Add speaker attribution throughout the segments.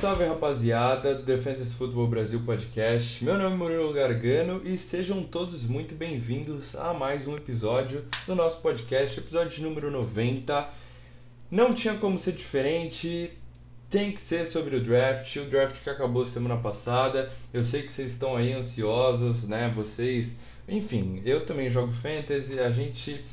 Speaker 1: salve rapaziada do Fantasy Football Brasil Podcast. Meu nome é Murilo Gargano e sejam todos muito bem-vindos a mais um episódio do nosso podcast, episódio número 90. Não tinha como ser diferente, tem que ser sobre o draft, o draft que acabou semana passada. Eu sei que vocês estão aí ansiosos, né? Vocês, enfim, eu também jogo fantasy, a gente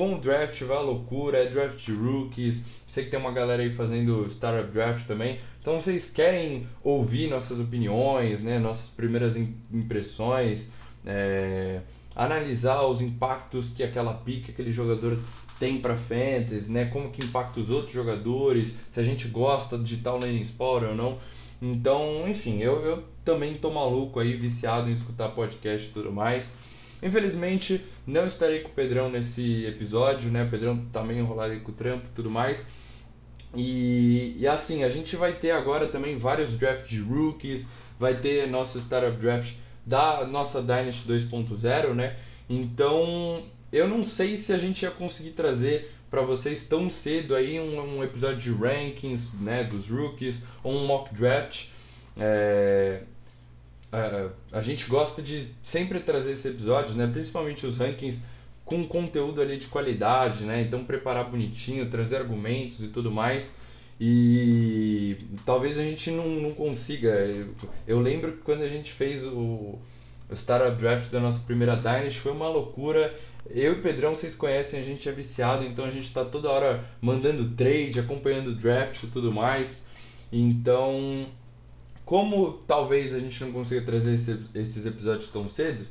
Speaker 1: com o draft vai a loucura, é draft rookies. Sei que tem uma galera aí fazendo startup draft também. Então vocês querem ouvir nossas opiniões, né, nossas primeiras impressões, é, analisar os impactos que aquela pique, aquele jogador tem para fantasy, né, como que impacta os outros jogadores, se a gente gosta de tal landing spot ou não. Então, enfim, eu, eu também tô maluco aí, viciado em escutar podcast e tudo mais. Infelizmente, não estarei com o Pedrão nesse episódio, né? O Pedrão tá enrolado com o trampo e tudo mais. E, e assim, a gente vai ter agora também vários drafts de rookies, vai ter nosso startup draft da nossa Dynasty 2.0, né? Então, eu não sei se a gente ia conseguir trazer para vocês tão cedo aí um, um, episódio de rankings, né, dos rookies, ou um mock draft. É, a, a gente gosta de sempre trazer esses episódios, né? Principalmente os rankings com conteúdo ali de qualidade, né? Então preparar bonitinho, trazer argumentos e tudo mais. E talvez a gente não, não consiga. Eu, eu lembro que quando a gente fez o, o Startup Draft da nossa primeira Dynasty foi uma loucura. Eu e o Pedrão, vocês conhecem, a gente é viciado, então a gente está toda hora mandando trade, acompanhando o draft e tudo mais. Então como talvez a gente não consiga trazer esse, esses episódios tão cedo,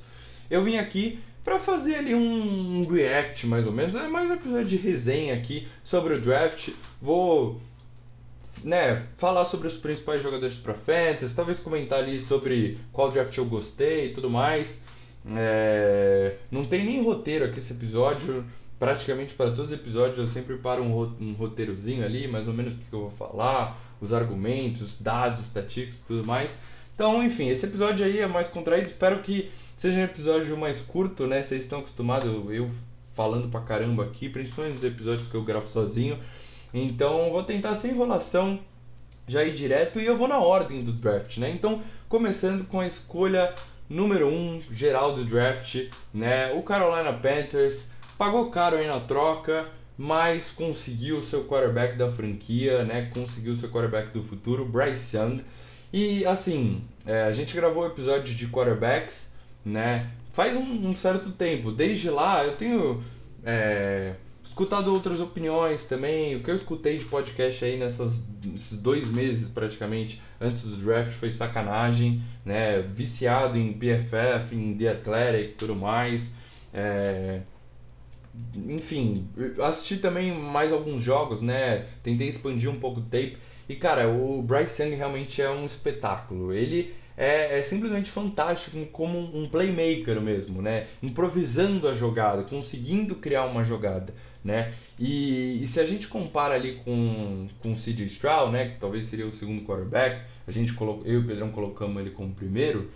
Speaker 1: eu vim aqui para fazer ali um, react mais ou menos, é mais um episódio de resenha aqui sobre o draft. Vou né, falar sobre os principais jogadores para fantasy, talvez comentar ali sobre qual draft eu gostei e tudo mais. É, não tem nem roteiro aqui esse episódio, praticamente para todos os episódios eu sempre paro um roteirozinho ali, mais ou menos o que eu vou falar, os argumentos, dados, estatísticas e tudo mais. Então, enfim, esse episódio aí é mais contraído. Espero que seja um episódio mais curto, né? Vocês estão acostumados, eu falando pra caramba aqui, principalmente nos episódios que eu gravo sozinho. Então, vou tentar sem enrolação já ir direto e eu vou na ordem do draft, né? Então, começando com a escolha número 1 um, geral do draft, né? O Carolina Panthers pagou caro aí na troca, mas conseguiu o seu quarterback da franquia, né? Conseguiu o seu quarterback do futuro, Bryce Young. E assim, é, a gente gravou episódio de quarterbacks, né? Faz um, um certo tempo. Desde lá eu tenho é, escutado outras opiniões também. O que eu escutei de podcast aí nessas, nesses dois meses praticamente antes do draft foi sacanagem, né? Viciado em PFF, em The Athletic e tudo mais. É, enfim, assisti também mais alguns jogos, né? Tentei expandir um pouco o tape. E cara, o Bryce Young realmente é um espetáculo. Ele é, é simplesmente fantástico como um playmaker mesmo, né? Improvisando a jogada, conseguindo criar uma jogada, né? E, e se a gente compara ali com, com o CJ Stroud, né? Que talvez seria o segundo quarterback, a gente colocou, eu e o Pedrão colocamos ele como primeiro.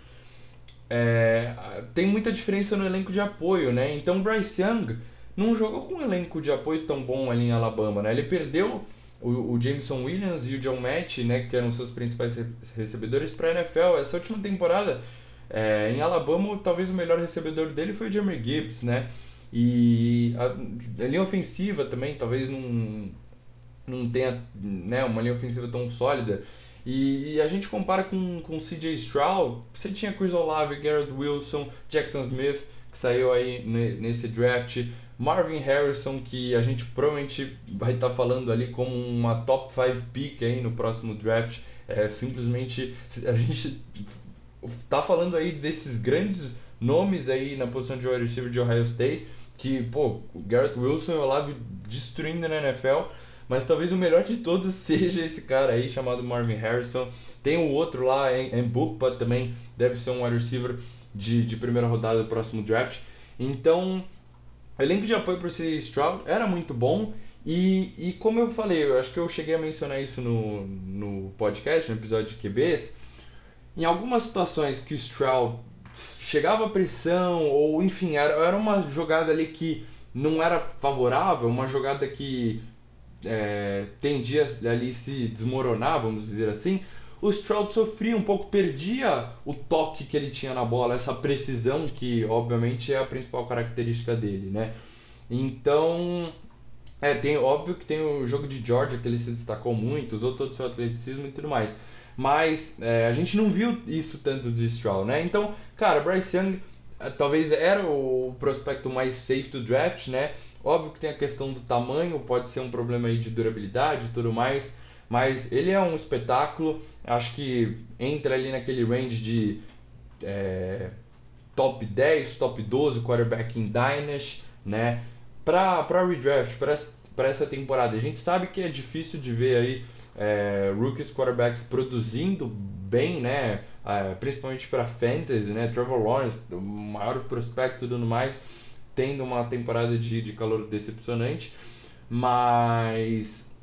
Speaker 1: É, tem muita diferença no elenco de apoio, né? Então Bryce Young não jogou com um elenco de apoio tão bom ali em Alabama, né? Ele perdeu o, o Jameson Williams e o John Matt, né, que eram seus principais recebedores, para a NFL. Essa última temporada, é, em Alabama, talvez o melhor recebedor dele foi o Jeremy Gibbs, né? E a, a linha ofensiva também, talvez não, não tenha né, uma linha ofensiva tão sólida. E, e, a gente compara com, com CJ Stroud, você tinha Chris Olave, Garrett Wilson, Jackson Smith, que saiu aí nesse draft, Marvin Harrison, que a gente provavelmente vai estar tá falando ali como uma top 5 pick aí no próximo draft. É simplesmente a gente tá falando aí desses grandes nomes aí na posição de wide receiver de Ohio State, que, pô, o Garrett Wilson e o Olave destruindo na NFL, mas talvez o melhor de todos seja esse cara aí chamado Marvin Harrison. Tem o outro lá em, em também, deve ser um wide receiver de, de primeira rodada do próximo draft. Então, o elenco de apoio para o Stroud era muito bom. E, e como eu falei, eu acho que eu cheguei a mencionar isso no, no podcast, no episódio de QBs. Em algumas situações que o Stroud chegava a pressão, ou enfim, era, era uma jogada ali que não era favorável, uma jogada que é, tendia ali se desmoronar, vamos dizer assim, o Stroud sofria um pouco, perdia o toque que ele tinha na bola, essa precisão que obviamente é a principal característica dele, né? Então, é, tem óbvio que tem o jogo de Georgia que ele se destacou muito, usou todo o seu atleticismo e tudo mais. Mas é, a gente não viu isso tanto de Stroud, né? Então, cara, Bryce Young é, talvez era o prospecto mais safe do draft, né? Óbvio que tem a questão do tamanho, pode ser um problema aí de durabilidade e tudo mais, mas ele é um espetáculo, acho que entra ali naquele range de é, top 10, top 12 quarterback em Dynasty, né? Para redraft, para essa temporada. A gente sabe que é difícil de ver aí é, rookies quarterbacks produzindo bem, né? É, principalmente para fantasy, né? Trevor Lawrence, o maior prospecto e tudo mais, tendo uma temporada de, de calor decepcionante, mas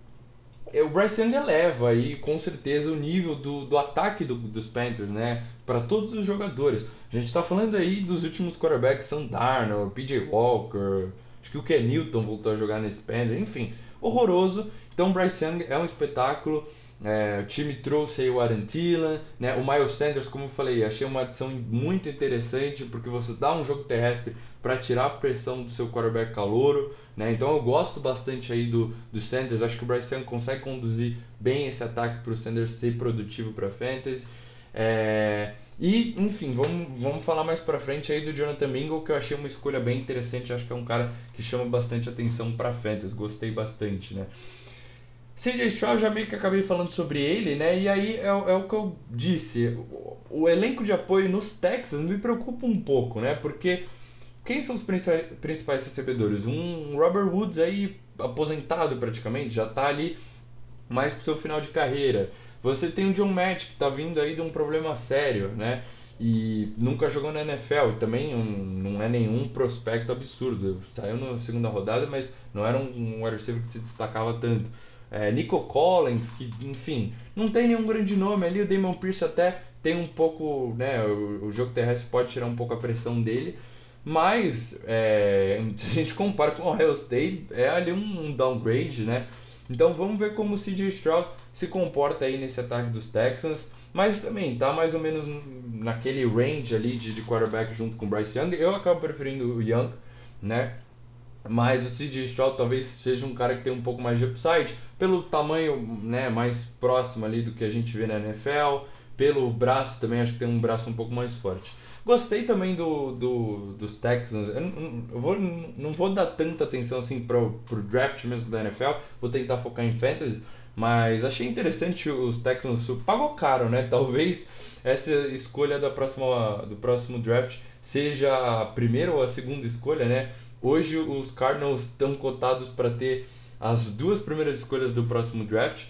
Speaker 1: o Bryce Young eleva aí com certeza o nível do, do ataque do, dos Panthers, né? Para todos os jogadores. A gente está falando aí dos últimos quarterbacks, Sam Darnold, PJ Walker, acho que o Ken Newton voltou a jogar nesse Panthers, enfim, horroroso. Então o Bryce Young é um espetáculo. É, o time trouxe aí o Aaron Thielen, né? o Miles Sanders, como eu falei, achei uma adição muito interessante porque você dá um jogo terrestre para tirar a pressão do seu quarterback calouro, né? Então eu gosto bastante aí do, do Sanders, acho que o Bryce Young consegue conduzir bem esse ataque para o Sanders ser produtivo para fantasy. É, e, enfim, vamos, vamos falar mais para frente aí do Jonathan Mingle, que eu achei uma escolha bem interessante, acho que é um cara que chama bastante atenção para fantasy, gostei bastante, né? CJ Stroud já meio que acabei falando sobre ele, né? E aí é, é o que eu disse. O, o, elenco de apoio nos Texans me preocupa um pouco, né? Porque quem são os principais recebedores? Um Robert Woods aí aposentado praticamente, já tá ali mais pro seu final de carreira. Você tem o John Matt que tá vindo aí de um problema sério, né? E nunca jogou na NFL e também um, não é nenhum prospecto absurdo. Saiu na segunda rodada, mas não era um, um receiver que se destacava tanto é, Nico Collins, que enfim, não tem nenhum grande nome ali, o Damon Pierce até tem um pouco, né, o, o jogo terrestre pode tirar um pouco a pressão dele, mas é, se a gente compara com o Ohio State, é ali um, um downgrade, né, então vamos ver como o CJ Stroud se comporta aí nesse ataque dos Texans, mas também tá mais ou menos naquele range ali de, de quarterback junto com o Bryce Young, eu acabo preferindo o Young, né, mas o CJ Stroud talvez seja um cara que tem um pouco mais de upside, pelo tamanho né, mais próximo ali do que a gente vê na NFL, pelo braço também, acho que tem um braço um pouco mais forte. Gostei também do, do, dos Texans. Eu, não, eu vou, não vou dar tanta atenção assim pro, pro draft mesmo da NFL, vou tentar focar em fantasy, mas achei interessante os Texans. Pagou caro, né? Talvez essa escolha da próxima, do próximo draft seja a primeira ou a segunda escolha, né? Hoje os Cardinals estão cotados para ter as duas primeiras escolhas do próximo draft.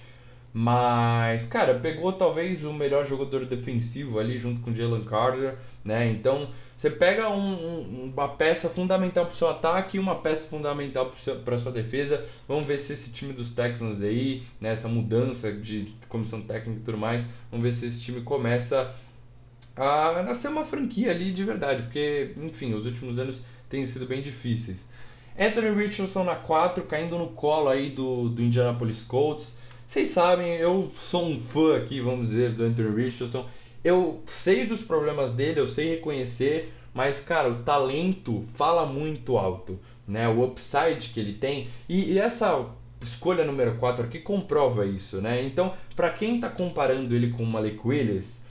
Speaker 1: Mas, cara, pegou talvez o melhor jogador defensivo ali junto com Jalen Carter, né? Então, você pega um, uma peça fundamental para o seu ataque e uma peça fundamental para sua defesa. Vamos ver se esse time dos Texans aí, né, essa mudança de comissão técnica e tudo mais, vamos ver se esse time começa a nascer uma franquia ali de verdade, porque, enfim, os últimos anos têm sido bem difíceis. Anthony Richardson na 4, caindo no colo aí do, do Indianapolis Colts. Vocês sabem, eu sou um fã aqui, vamos dizer, do Anthony Richardson. Eu sei dos problemas dele, eu sei reconhecer, mas, cara, o talento fala muito alto, né? O upside que ele tem. E, e essa escolha número 4 aqui comprova isso, né? Então, para quem está comparando ele com o Malik Willis,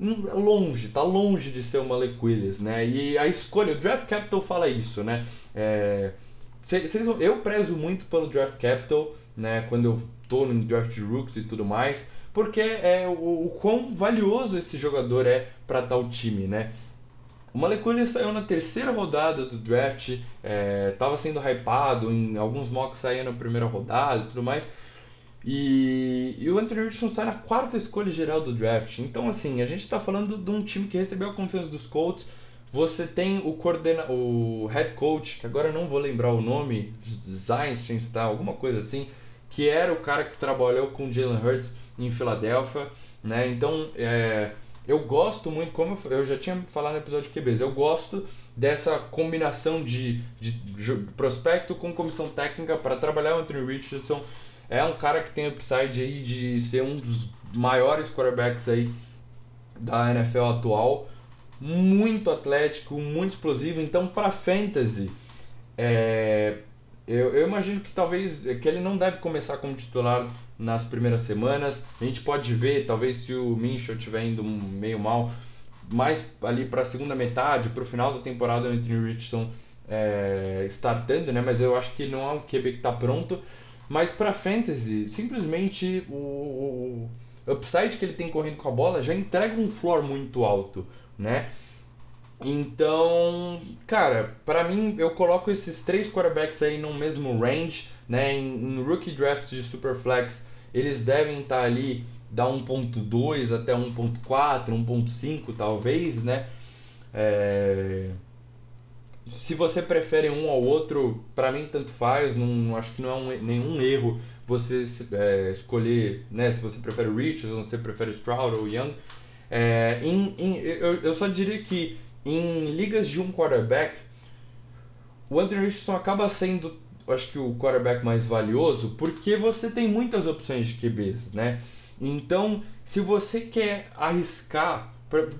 Speaker 1: Hum, longe, tá longe de ser o Malik Willis, né? E a escolha, o Draft Capital fala isso, né? É, cês, eu prezo muito pelo Draft Capital, né? Quando eu tô no Draft de Rooks e tudo mais, porque é o, o quão valioso esse jogador é para tal time, né? O Willis saiu na terceira rodada do draft, estava é, sendo hypado, em alguns mocks saía na primeira rodada e tudo mais. E, e, o Anthony Richardson sai na quarta escolha geral do draft. Então, assim, a gente está falando de um time que recebeu a confiança dos Colts. Você tem o coordena o head coach, que agora não vou lembrar o nome, Zeinstein, tá? alguma coisa assim, que era o cara que trabalhou com Jalen Hurts em Filadélfia, né? Então, é, eu gosto muito, como eu já tinha falado no episódio de QBs, eu gosto dessa combinação de, de, de prospecto com comissão técnica para trabalhar o Anthony Richardson é um cara que tem upside aí de ser um dos maiores quarterbacks aí da NFL atual, muito atlético, muito explosivo. Então, para fantasy, é, eu, eu imagino que talvez que ele não deve começar como titular nas primeiras semanas. A gente pode ver, talvez se o Minchel estiver indo meio mal, mais ali para a segunda metade, para o final da temporada, o Anthony Richardson é, startando, né? Mas eu acho que não é um QB que está pronto. Mas para fantasy, simplesmente o, o upside que ele tem correndo com a bola já entrega um floor muito alto, né? Então, cara, para mim eu coloco esses três quarterbacks aí no mesmo range, né? Em, em rookie draft de Superflex, eles devem estar tá ali da 1.2 até 1.4, 1.5 talvez, né? É... Se você prefere um ao outro, para mim tanto faz, não acho que não é um, nenhum erro você é, escolher, né? Se você prefere Richards ou você prefere Stroud ou Young. É, em, em, eu, eu só diria que em ligas de um quarterback, o Anthony Richardson acaba sendo, acho que, o quarterback mais valioso porque você tem muitas opções de QBs, né? Então, se você quer arriscar,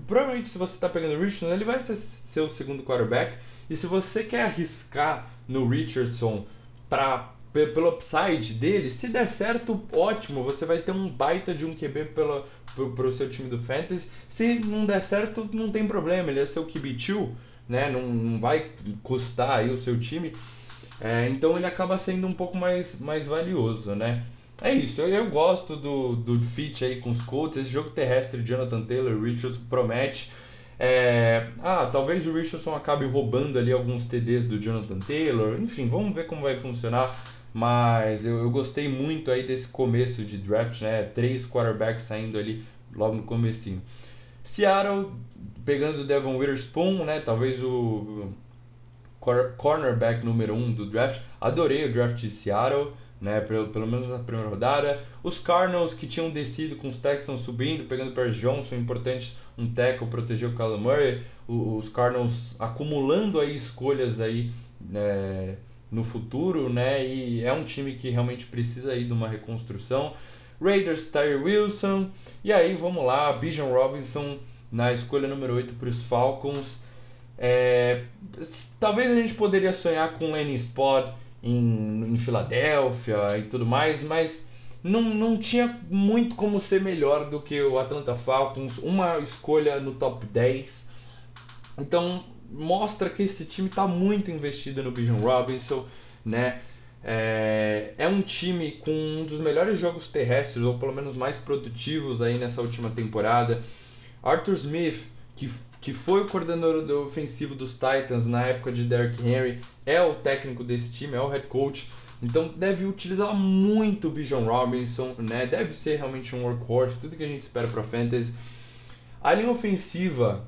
Speaker 1: provavelmente se você está pegando o Richardson, ele vai ser seu segundo quarterback. E se você quer arriscar no Richardson para pelo upside dele, se der certo, ótimo, você vai ter um baita de um QB pela, pro, o seu time do Fantasy. Se não der certo, não tem problema, ele é seu QB2, né? Não, não vai custar aí o seu time. É, então ele acaba sendo um pouco mais, mais valioso, né? É isso, eu, eu gosto do, do fit aí com os Colts. Esse jogo terrestre de Jonathan Taylor, Richardson promete. É, ah, talvez o Richardson acabe roubando ali alguns TDs do Jonathan Taylor. Enfim, vamos ver como vai funcionar. Mas eu, eu gostei muito aí desse começo de draft, né? Três quarterbacks saindo ali logo no comecinho. Seattle pegando o Devon Witherspoon, né? Talvez o cornerback número um do draft. Adorei o draft de Seattle, né? Pelo, pelo menos na primeira rodada. Os Cardinals que tinham descido com os Texans subindo, pegando o Johnson, importante um tackle proteger o Kyler Murray. os Cardinals acumulando aí escolhas aí, né? No futuro, né? E é um time que realmente precisa aí de uma reconstrução. Raiders, Tyree Wilson. E aí, vamos lá, Bijan Robinson na escolha número 8 para os Falcons. É, talvez a gente poderia sonhar com Lenny Spot em, em Filadélfia e tudo mais, mas não, não tinha muito como ser melhor do que o Atlanta Falcons, uma escolha no top 10. Então, mostra que esse time está muito investido no Bijan Robinson, né? É, é um time com um dos melhores jogos terrestres, ou pelo menos mais produtivos aí nessa última temporada. Arthur Smith, que, que foi o coordenador do ofensivo dos Titans na época de Derrick Henry, é o técnico desse time, é o head coach. Então deve utilizar muito o Bijan Robinson, né? Deve ser realmente um workhorse, tudo que a gente espera para fantasy. A linha ofensiva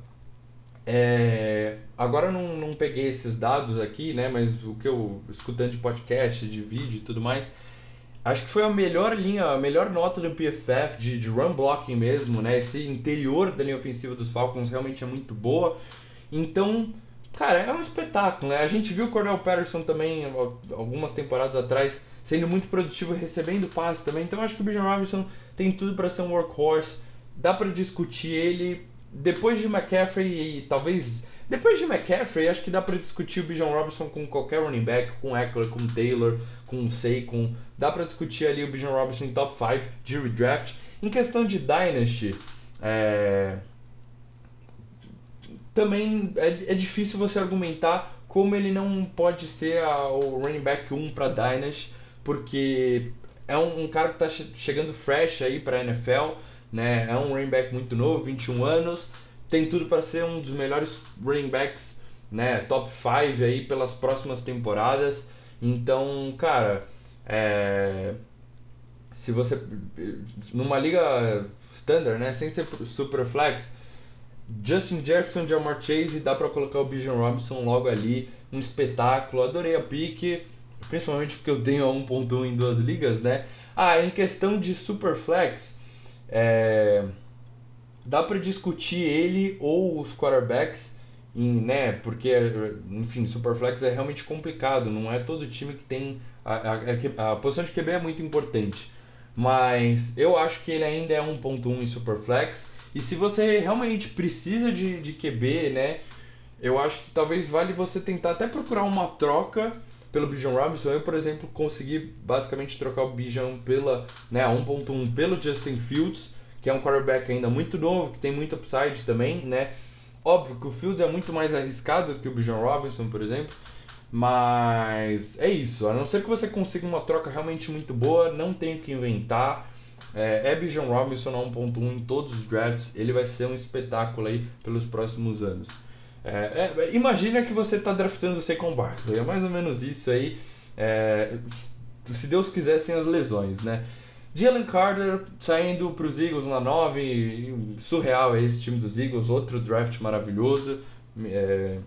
Speaker 1: é, agora eu não, não peguei esses dados aqui, né? Mas o que eu escutando de podcast, de vídeo e tudo mais, acho que foi a melhor linha, a melhor nota do PFF de, de run blocking mesmo, né? Esse interior da linha ofensiva dos Falcons realmente é muito boa. Então, cara, é um espetáculo, né? A gente viu o Cordell Patterson também algumas temporadas atrás sendo muito produtivo recebendo passes também. Então, acho que o Bijan Robinson tem tudo para ser um workhorse. Dá para discutir ele depois de McCaffrey e talvez. Depois de McCaffrey, acho que dá para discutir o Bijan Robinson com qualquer running back, com Eckler, com Taylor, com Saquon. Dá para discutir ali o Bijan Robinson em top 5 de redraft. Em questão de Dynasty, é... também é, é difícil você argumentar como ele não pode ser a, o running back 1 para Dynasty, porque é um, um cara que está che chegando fresh aí para NFL né? É um running back muito novo, 21 anos, tem tudo para ser um dos melhores running backs, né? Top 5 aí pelas próximas temporadas. Então, cara, é... se você numa liga standard, né, sem ser super flex, Justin Jefferson, Jamar Chase, dá para colocar o Bijan Robinson logo ali, um espetáculo. Adorei a pique, principalmente porque eu tenho a 1.1 em duas ligas, né? Ah, em questão de super flex, é, dá para discutir ele ou os quarterbacks, em, né? Porque, enfim, Superflex é realmente complicado, não é todo time que tem. A, a, a posição de QB é muito importante. mas eu acho que ele ainda é 1.1 em Superflex. E se você realmente precisa de, de QB, né? Eu acho que talvez vale você tentar até procurar uma troca pelo Bijan Robinson. Eu, por exemplo, consegui basicamente trocar o Bijan pela né, 1.1 pelo Justin Fields, que é um quarterback ainda muito novo, que tem muito upside também, né? Óbvio que o Fields é muito mais arriscado que o Bijan Robinson, por exemplo. Mas é isso, a não ser que você consiga uma troca realmente muito boa, não tem o que inventar. É, é Bijan Robinson na 1.1 em todos os drafts, ele vai ser um espetáculo aí pelos próximos anos. É, é, imagina que você está draftando o Saquon Barkley, é mais ou menos isso aí, é, se Deus quiser, sem as lesões, né? Jalen Carter saindo para os Eagles na 9, surreal é esse time dos Eagles, outro draft maravilhoso. É,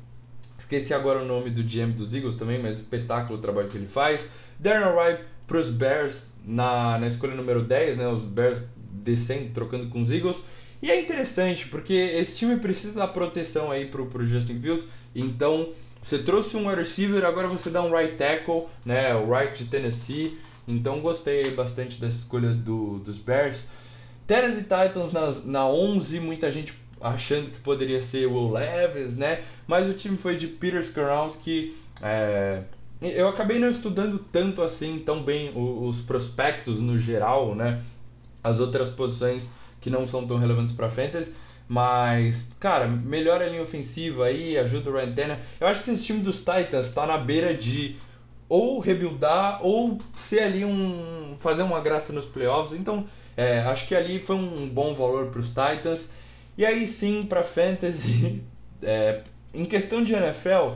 Speaker 1: esqueci agora o nome do GM dos Eagles também, mas espetáculo o trabalho que ele faz. Darren Wright para os Bears na, na escolha número 10, né, os Bears descendo, trocando com os Eagles. E é interessante, porque esse time precisa da proteção aí pro, pro Justin Fields. Então, você trouxe um receiver, agora você dá um right tackle, né? O right de Tennessee. Então, gostei bastante dessa escolha do, dos Bears. Tennessee Titans nas, na 11, muita gente achando que poderia ser o Levis, né? Mas o time foi de Peter Skarowski. É... Eu acabei não estudando tanto assim, tão bem os prospectos no geral, né? As outras posições que não são tão relevantes para fantasy. Mas, cara, melhora a linha ofensiva aí, ajuda o Ryan Tanner. Eu acho que esse time dos Titans está na beira de ou rebuildar ou ser ali um. fazer uma graça nos playoffs. Então, é, acho que ali foi um bom valor para os Titans. E aí sim, para fantasy, é, em questão de NFL,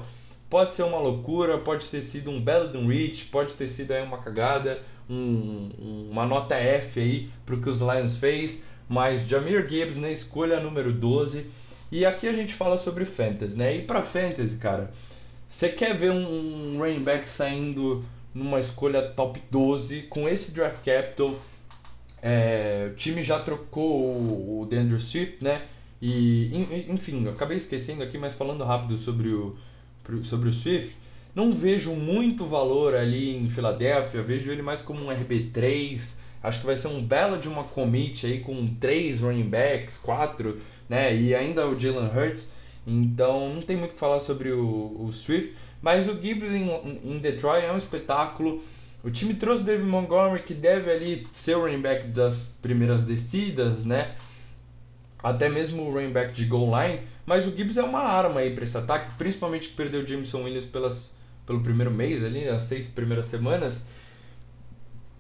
Speaker 1: pode ser uma loucura, pode ter sido um belo de um reach, pode ter sido aí uma cagada, um, uma nota F aí para o que os Lions fez mas Jamir Gibbs na escolha número 12. E aqui a gente fala sobre fantasy, né? E para fantasy, cara, você quer ver um running back saindo numa escolha top 12 com esse draft capital? É, o time já trocou o, o DeAndre Swift, né? E enfim, acabei esquecendo aqui, mas falando rápido sobre o sobre o Swift, não vejo muito valor ali em Filadélfia, vejo ele mais como um RB3 Acho que vai ser um belo de uma commit aí com três running backs, quatro, né? E ainda o Jalen Hurts. Então não tem muito o que falar sobre o, o Swift. Mas o Gibbs em, em Detroit é um espetáculo. O time trouxe o David Montgomery, que deve ali ser o running back das primeiras descidas, né? Até mesmo o running back de goal line. Mas o Gibbs é uma arma aí para esse ataque, principalmente que perdeu o Jameson Williams pelas, pelo primeiro mês ali, nas seis primeiras semanas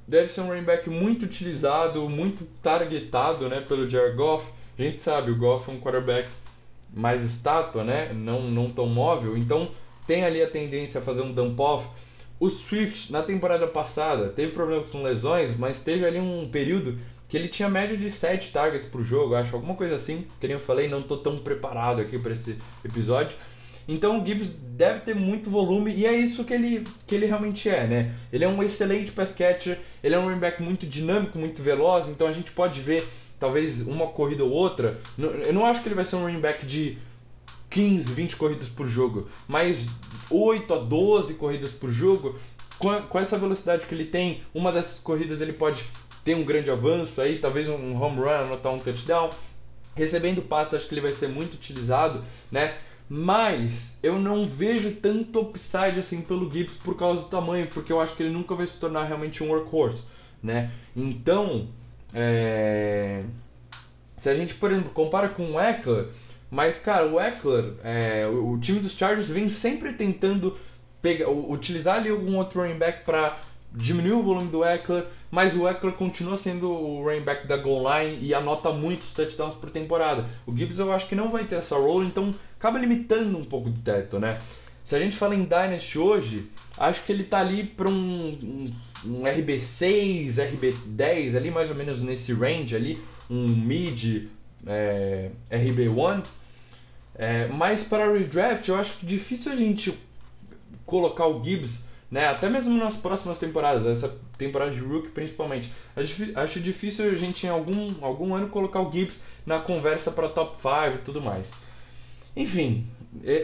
Speaker 1: deve ser um running back muito utilizado, muito targetado né, pelo Jared Goff. A gente sabe, o Goff é um quarterback mais estátua, né, não, não tão móvel, então tem ali a tendência a fazer um dump off. O Swift, na temporada passada, teve problemas com lesões, mas teve ali um período que ele tinha média de 7 targets por jogo, acho, alguma coisa assim. Que nem eu falei, não estou tão preparado aqui para esse episódio. Então o Gibbs deve ter muito volume e é isso que ele, que ele realmente é, né? Ele é um excelente pass catcher, ele é um running back muito dinâmico, muito veloz, então a gente pode ver talvez uma corrida ou outra. Eu não acho que ele vai ser um running back de 15, 20 corridas por jogo, mas 8 a 12 corridas por jogo, com, a, com essa velocidade que ele tem, uma dessas corridas ele pode ter um grande avanço aí, talvez um home run, anotar um touchdown. Recebendo passe, acho que ele vai ser muito utilizado, né? Mas eu não vejo tanto upside assim pelo Gibbs por causa do tamanho, porque eu acho que ele nunca vai se tornar realmente um workhorse, né? Então, é... se a gente, por exemplo, compara com o Eckler, mas cara, o Eckler, é... o time dos Chargers vem sempre tentando pegar, utilizar ali algum outro running back para diminuiu o volume do Eckler, mas o Eckler continua sendo o running back da goal line e anota muitos touchdowns por temporada. O Gibbs eu acho que não vai ter essa role, então acaba limitando um pouco do teto, né? Se a gente fala em Dynasty hoje, acho que ele tá ali para um, um, um, RB6, RB10, ali mais ou menos nesse range ali, um mid é, RB1. É, mas para redraft eu acho que difícil a gente colocar o Gibbs né? Até mesmo nas próximas temporadas, essa temporada de Rook principalmente. Acho, acho difícil a gente em algum, algum ano colocar o Gibbs na conversa para top 5 e tudo mais. Enfim,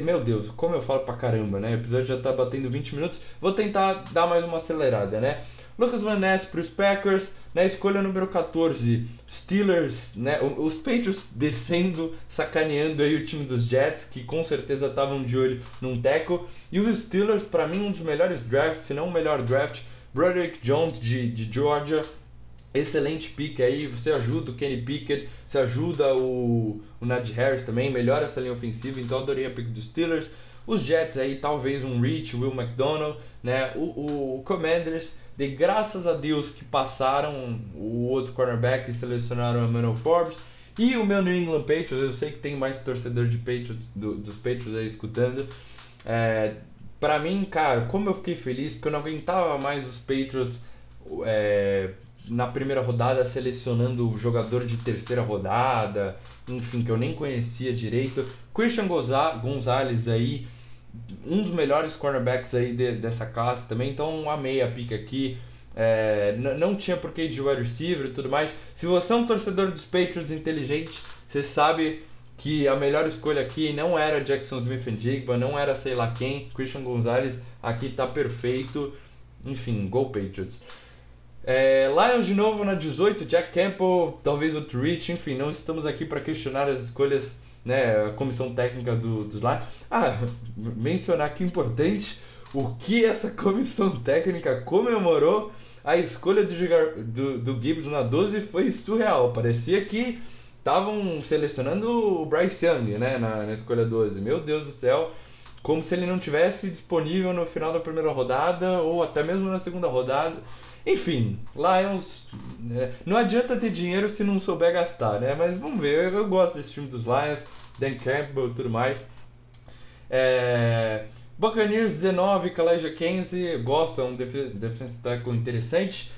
Speaker 1: meu Deus, como eu falo pra caramba, né? O episódio já tá batendo 20 minutos. Vou tentar dar mais uma acelerada, né? Lucas Van Ness para os Packers, na escolha número 14, Steelers, né, os Patriots descendo, sacaneando aí o time dos Jets, que com certeza estavam de olho num teco, e os Steelers, para mim, um dos melhores drafts, se não o melhor draft, Broderick Jones de, de Georgia, excelente pick aí, você ajuda o Kenny Pickett, você ajuda o, o Najee Harris também, melhora essa linha ofensiva, então adorei a pick dos Steelers. Os Jets aí, talvez um Rich, Will McDonald, né? O, o, o Commanders, de graças a Deus que passaram o outro cornerback e selecionaram o Emmanuel Forbes. E o meu New England Patriots, eu sei que tem mais torcedor de Patriots, do, dos Patriots aí escutando. É, pra mim, cara, como eu fiquei feliz, porque eu não aguentava mais os Patriots é, na primeira rodada selecionando o jogador de terceira rodada, enfim, que eu nem conhecia direito. Christian Gonzalez aí, um dos melhores cornerbacks aí de, dessa classe também, então amei a pica aqui. É, não tinha porquê de wide receiver e tudo mais. Se você é um torcedor dos Patriots inteligente, você sabe que a melhor escolha aqui não era Jackson Smith and Jigba, não era sei lá quem, Christian Gonzalez, aqui tá perfeito. Enfim, go Patriots. É, Lions de novo na 18, Jack Campbell, talvez outro Rich, enfim, não estamos aqui para questionar as escolhas, né, a comissão técnica do, dos Lions. Ah, mencionar que importante, o que essa comissão técnica comemorou a escolha do, do, do Gibbs na 12 foi surreal, parecia que estavam selecionando o Bryce Young, né, na, na escolha 12, meu Deus do céu, como se ele não tivesse disponível no final da primeira rodada ou até mesmo na segunda rodada. Enfim, Lions. Né? Não adianta ter dinheiro se não souber gastar, né? Mas vamos ver, eu, eu gosto desse time dos Lions, Dan Campbell e tudo mais. É... Buccaneers 19, Kaleja 15, gosto, é um def defensive tackle interessante.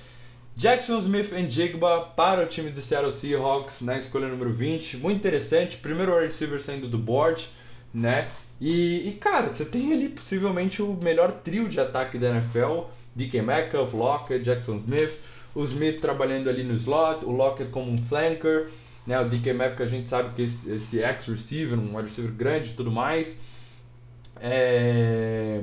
Speaker 1: Jackson Smith e Jigba para o time do Seattle Seahawks na escolha número 20, muito interessante. Primeiro wide receiver saindo do board, né? E, e cara, você tem ali possivelmente o melhor trio de ataque da NFL DK Metcalf, Lockett, Jackson Smith, o Smith trabalhando ali no slot, o Lockett como um flanker, né? O DK Metcalf a gente sabe que esse, ex-receiver, um receiver grande e tudo mais. É...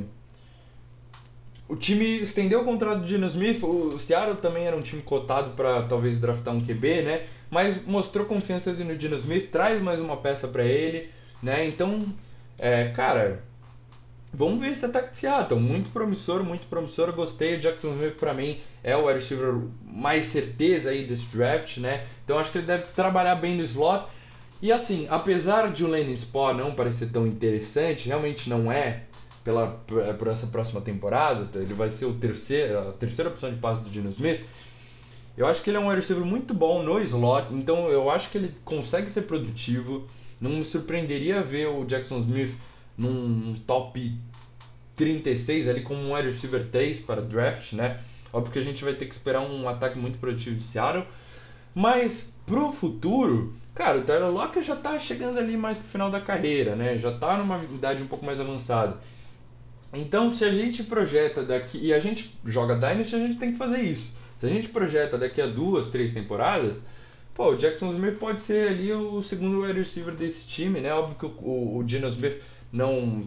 Speaker 1: O time estendeu o contrato do Geno Smith, o Seattle também era um time cotado para talvez draftar um QB, né? Mas mostrou confiança no Geno Smith, traz mais uma peça para ele, né? Então, é, cara, Vamos ver esse ataque de Seattle. Muito promissor, muito promissor. Gostei. Jackson Smith, para mim, é o wide receiver mais certeza aí desse draft, né? Então acho que ele deve trabalhar bem no slot. E assim, apesar de o Lenny Spot não parecer tão interessante, realmente não é pela, por essa próxima temporada. Ele vai ser o terceiro, a terceira opção de passe do Geno Smith. Eu acho que ele é um wide receiver muito bom no slot, então eu acho que ele consegue ser produtivo. Não me surpreenderia ver o Jackson Smith num top 36 ali como um wide receiver 3 para draft, né? Óbvio que a gente vai ter que esperar um ataque muito produtivo de Seattle. Mas pro futuro, cara, o Tyler Lockett já tá chegando ali mais pro final da carreira, né? Já tá numa idade um pouco mais avançada. Então, se a gente projeta daqui. E a gente joga Dynasty, a gente tem que fazer isso. Se a gente projeta daqui a duas, três temporadas, pô, o Jackson Smith pode ser ali o segundo wide receiver desse time, né? Óbvio que o, o, o Geno Smith não,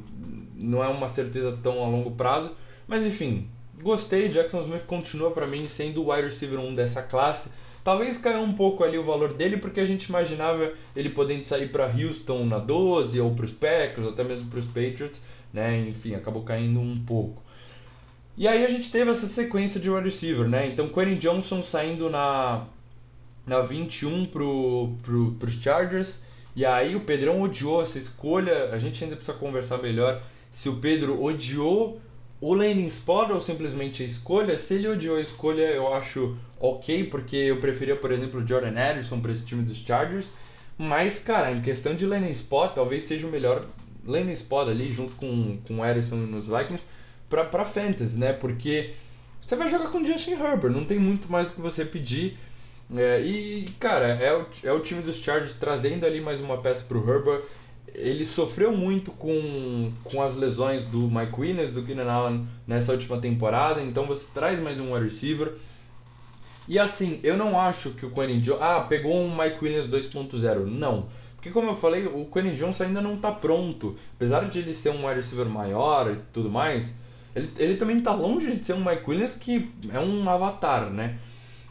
Speaker 1: não é uma certeza tão a longo prazo. Mas enfim, gostei. Jackson Smith continua para mim sendo o wide receiver 1 dessa classe. Talvez caia um pouco ali o valor dele, porque a gente imaginava ele podendo sair para Houston na 12, ou para os Packers, ou até mesmo para os Patriots. Né? Enfim, acabou caindo um pouco. E aí a gente teve essa sequência de wide receiver, né? Então, Quentin Johnson saindo na, na 21 para pro, os Chargers. E aí o Pedrão odiou essa escolha. A gente ainda precisa conversar melhor se o Pedro odiou o landing spot ou simplesmente a escolha. Se ele odiou a escolha, eu acho ok, porque eu preferia, por exemplo, o Jordan Addison para esse time dos Chargers. Mas, cara, em questão de landing spot, talvez seja o melhor landing spot ali, junto com, com o Addison nos Vikings, para Fantasy, né? Porque você vai jogar com Justin Herbert, não tem muito mais o que você pedir. É, e, cara, é o, é o time dos Chargers trazendo ali mais uma peça pro Herbert. Ele sofreu muito com, com as lesões do Mike Williams, do Keenan Allen nessa última temporada, então você traz mais um wide receiver. E assim, eu não acho que o Quentin Jones. Ah, pegou um Mike Williams 2.0. Não. Porque, como eu falei, o Quentin Jones ainda não está pronto. Apesar de ele ser um wide receiver maior e tudo mais, ele, ele também tá longe de ser um Mike Williams que é um avatar, né?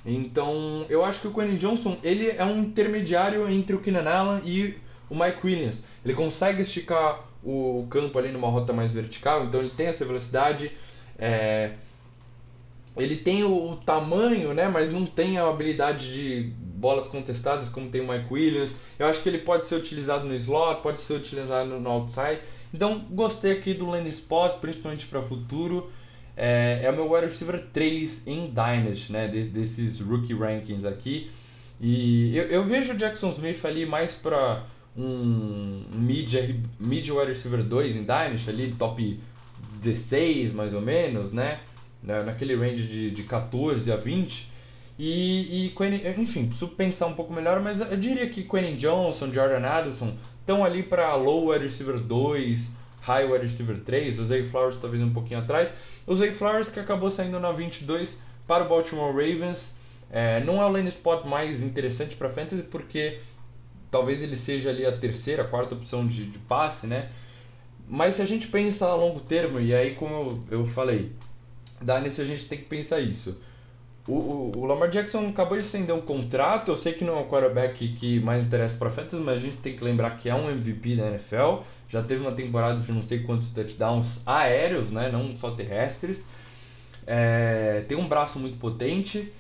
Speaker 1: Então, eu acho que o Quentin Johnson, ele é um intermediário entre o Keenan Allen e o Mike Williams. Ele consegue esticar o campo ali numa rota mais vertical, então ele tem essa velocidade. É, ele tem o, o, tamanho, né, mas não tem a habilidade de bolas contestadas como tem o Mike Williams. Eu acho que ele pode ser utilizado no slot, pode ser utilizado no outside. Então, gostei aqui do landing spot, principalmente para futuro. É, é o meu wide receiver 3 em Dynasty, né, desses rookie rankings aqui. E eu, eu vejo o Jackson Smith ali mais para um mid, mid wide receiver 2 em Dynasty, ali top 16 mais ou menos, né? Naquele range de, de 14 a 20. E, e Quentin, enfim, preciso pensar um pouco melhor, mas eu diria que Quentin Johnson, Jordan Addison estão ali para low wide receiver 2, high wide receiver 3, o Zay Flowers talvez um pouquinho atrás. O Zay Flowers que acabou saindo na 22 para o Baltimore Ravens. É, não é o lane spot mais interessante para fantasy porque talvez ele seja ali a terceira, quarta opção de, de passe, né? Mas se a gente pensa a longo termo, e aí como eu, falei, dá nesse a gente tem que pensar isso. O, o, Lamar Jackson acabou de acender um contrato, eu sei que não é o quarterback que mais interessa para fantasy, mas a gente tem que lembrar que é um MVP da NFL, já teve uma temporada de não sei quantos touchdowns aéreos, né, não só terrestres, é, tem um braço muito potente,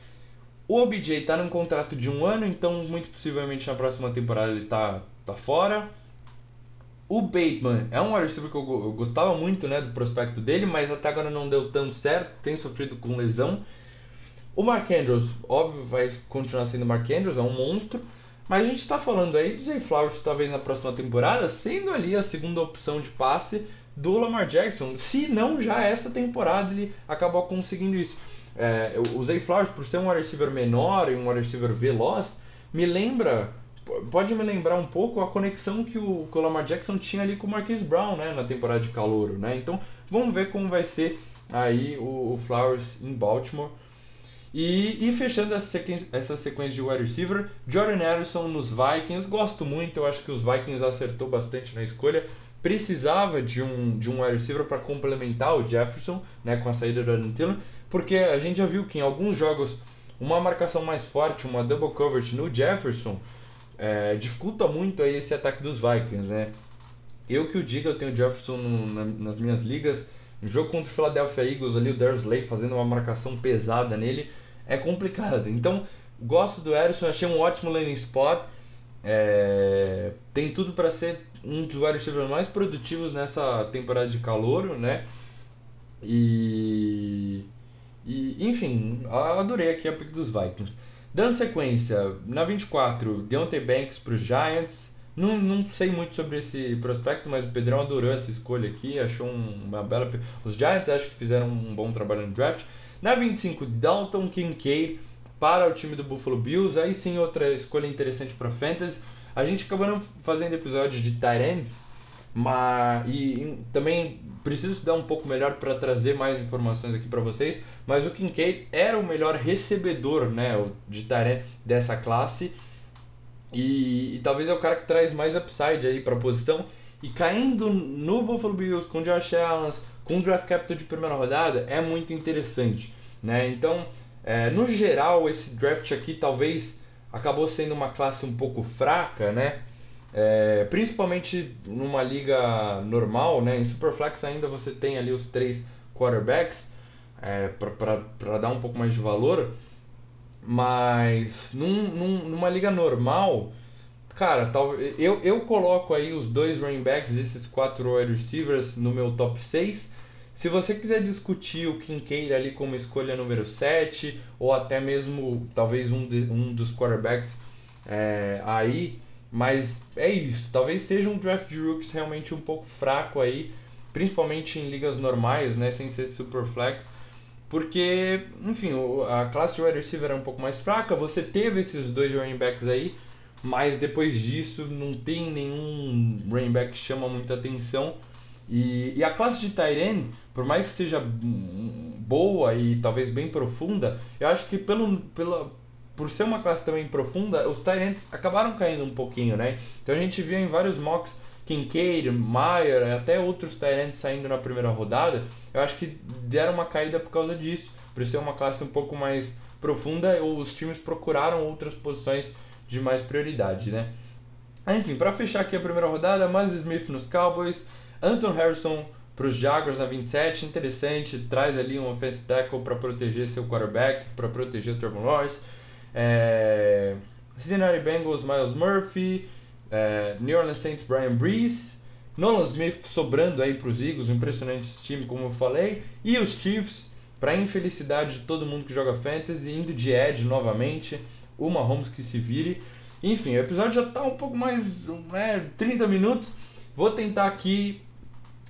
Speaker 1: o OBJ está num contrato de um ano, então muito possivelmente na próxima temporada ele tá, tá fora. O Bateman é um wide receiver que eu, eu, gostava muito né, do prospecto dele, mas até agora não deu tão certo, tem sofrido com lesão. O Mark Andrews, óbvio, vai continuar sendo Mark Andrews, é um monstro. Mas a gente está falando aí do Zay Flowers, talvez na próxima temporada, sendo ali a segunda opção de passe do Lamar Jackson. Se não, já essa temporada ele acabou conseguindo isso. É, o Zay Flowers, por ser um wide receiver menor e um wide receiver veloz, me lembra, pode me lembrar um pouco a conexão que o, que o Lamar Jackson tinha ali com o Marquise Brown, né, na temporada de calouro, né? Então, vamos ver como vai ser aí o, o Flowers em Baltimore. E, e fechando essa sequência, essa sequência de wide receiver, Jordan Harrison nos Vikings, gosto muito, eu acho que os Vikings acertou bastante na escolha. Precisava de um, de um wide receiver para complementar o Jefferson, né, com a saída do Adam Thielen, porque a gente já viu que em alguns jogos uma marcação mais forte, uma double coverage no Jefferson, é, dificulta muito aí esse ataque dos Vikings, né? Eu que o diga, eu tenho o Jefferson no, na, nas minhas ligas. No jogo contra o Philadelphia Eagles ali, o Dersley fazendo uma marcação pesada nele, é complicado. Então, gosto do Harrison, achei um ótimo landing spot. É, tem tudo para ser um dos wide receivers mais produtivos nessa temporada de calor, né? E e, enfim, adorei aqui a pick dos Vikings. Dando sequência, na 24, Deontay Banks para os Giants. Não, não sei muito sobre esse prospecto, mas o Pedrão adorou essa escolha aqui, achou uma bela. Os Giants acho que fizeram um bom trabalho no draft. Na 25, Dalton Kincaid para o time do Buffalo Bills. Aí sim, outra escolha interessante para Fantasy. A gente acabou não fazendo episódios de ends, mas, e, e também preciso estudar um pouco melhor para trazer mais informações aqui para vocês, mas o Kincaid era o melhor recebedor né, de Tyrant dessa classe e, e, talvez é o cara que traz mais upside aí para a posição e caindo no Buffalo Bills com Josh Allen, com draft capital de primeira rodada é muito interessante, né? Então, é, no geral esse draft aqui talvez acabou sendo uma classe um pouco fraca, né? É, principalmente numa liga normal, né? Em Superflex ainda você tem ali os três quarterbacks é, para dar um pouco mais de valor. Mas num, num, numa liga normal, cara, tal, eu, eu coloco aí os dois running backs, esses quatro wide receivers no meu top 6. Se você quiser discutir o Kincaid ali como escolha número 7, ou até mesmo talvez um, de, um dos quarterbacks é, aí, mas é isso. Talvez seja um draft de rookies realmente um pouco fraco aí, principalmente em ligas normais, né, sem ser super flex. Porque, enfim, a classe de wide receiver era um pouco mais fraca. Você teve esses dois running backs aí, mas depois disso não tem nenhum running back que chama muita atenção. E, e a classe de Tyren, por mais que seja boa e talvez bem profunda, eu acho que pelo, pela, por ser uma classe também profunda, os Tyrants acabaram caindo um pouquinho, né? Então a gente viu em vários mocks Kincaid, Meyer, até outros Tyrants saindo na primeira rodada, eu acho que deram uma caída por causa disso. Por ser uma classe um pouco mais profunda, os times procuraram outras posições de mais prioridade, né? Enfim, para fechar aqui a primeira rodada, Miles Smith nos Cowboys, Anton Harrison para os Jaguars na 27, interessante, traz ali um offensive tackle para proteger seu quarterback, para proteger o Trevor Lawrence. É... Cincinnati Bengals, Miles Murphy, é... New Orleans Saints, Brian Breeze, Nolan Smith sobrando aí para os Eagles, um impressionante time, como eu falei, e os Chiefs, para infelicidade de todo mundo que joga fantasy, indo de Edge novamente, o Mahomes que se vire. Enfim, o episódio já está um pouco mais, né, 30 minutos. Vou tentar aqui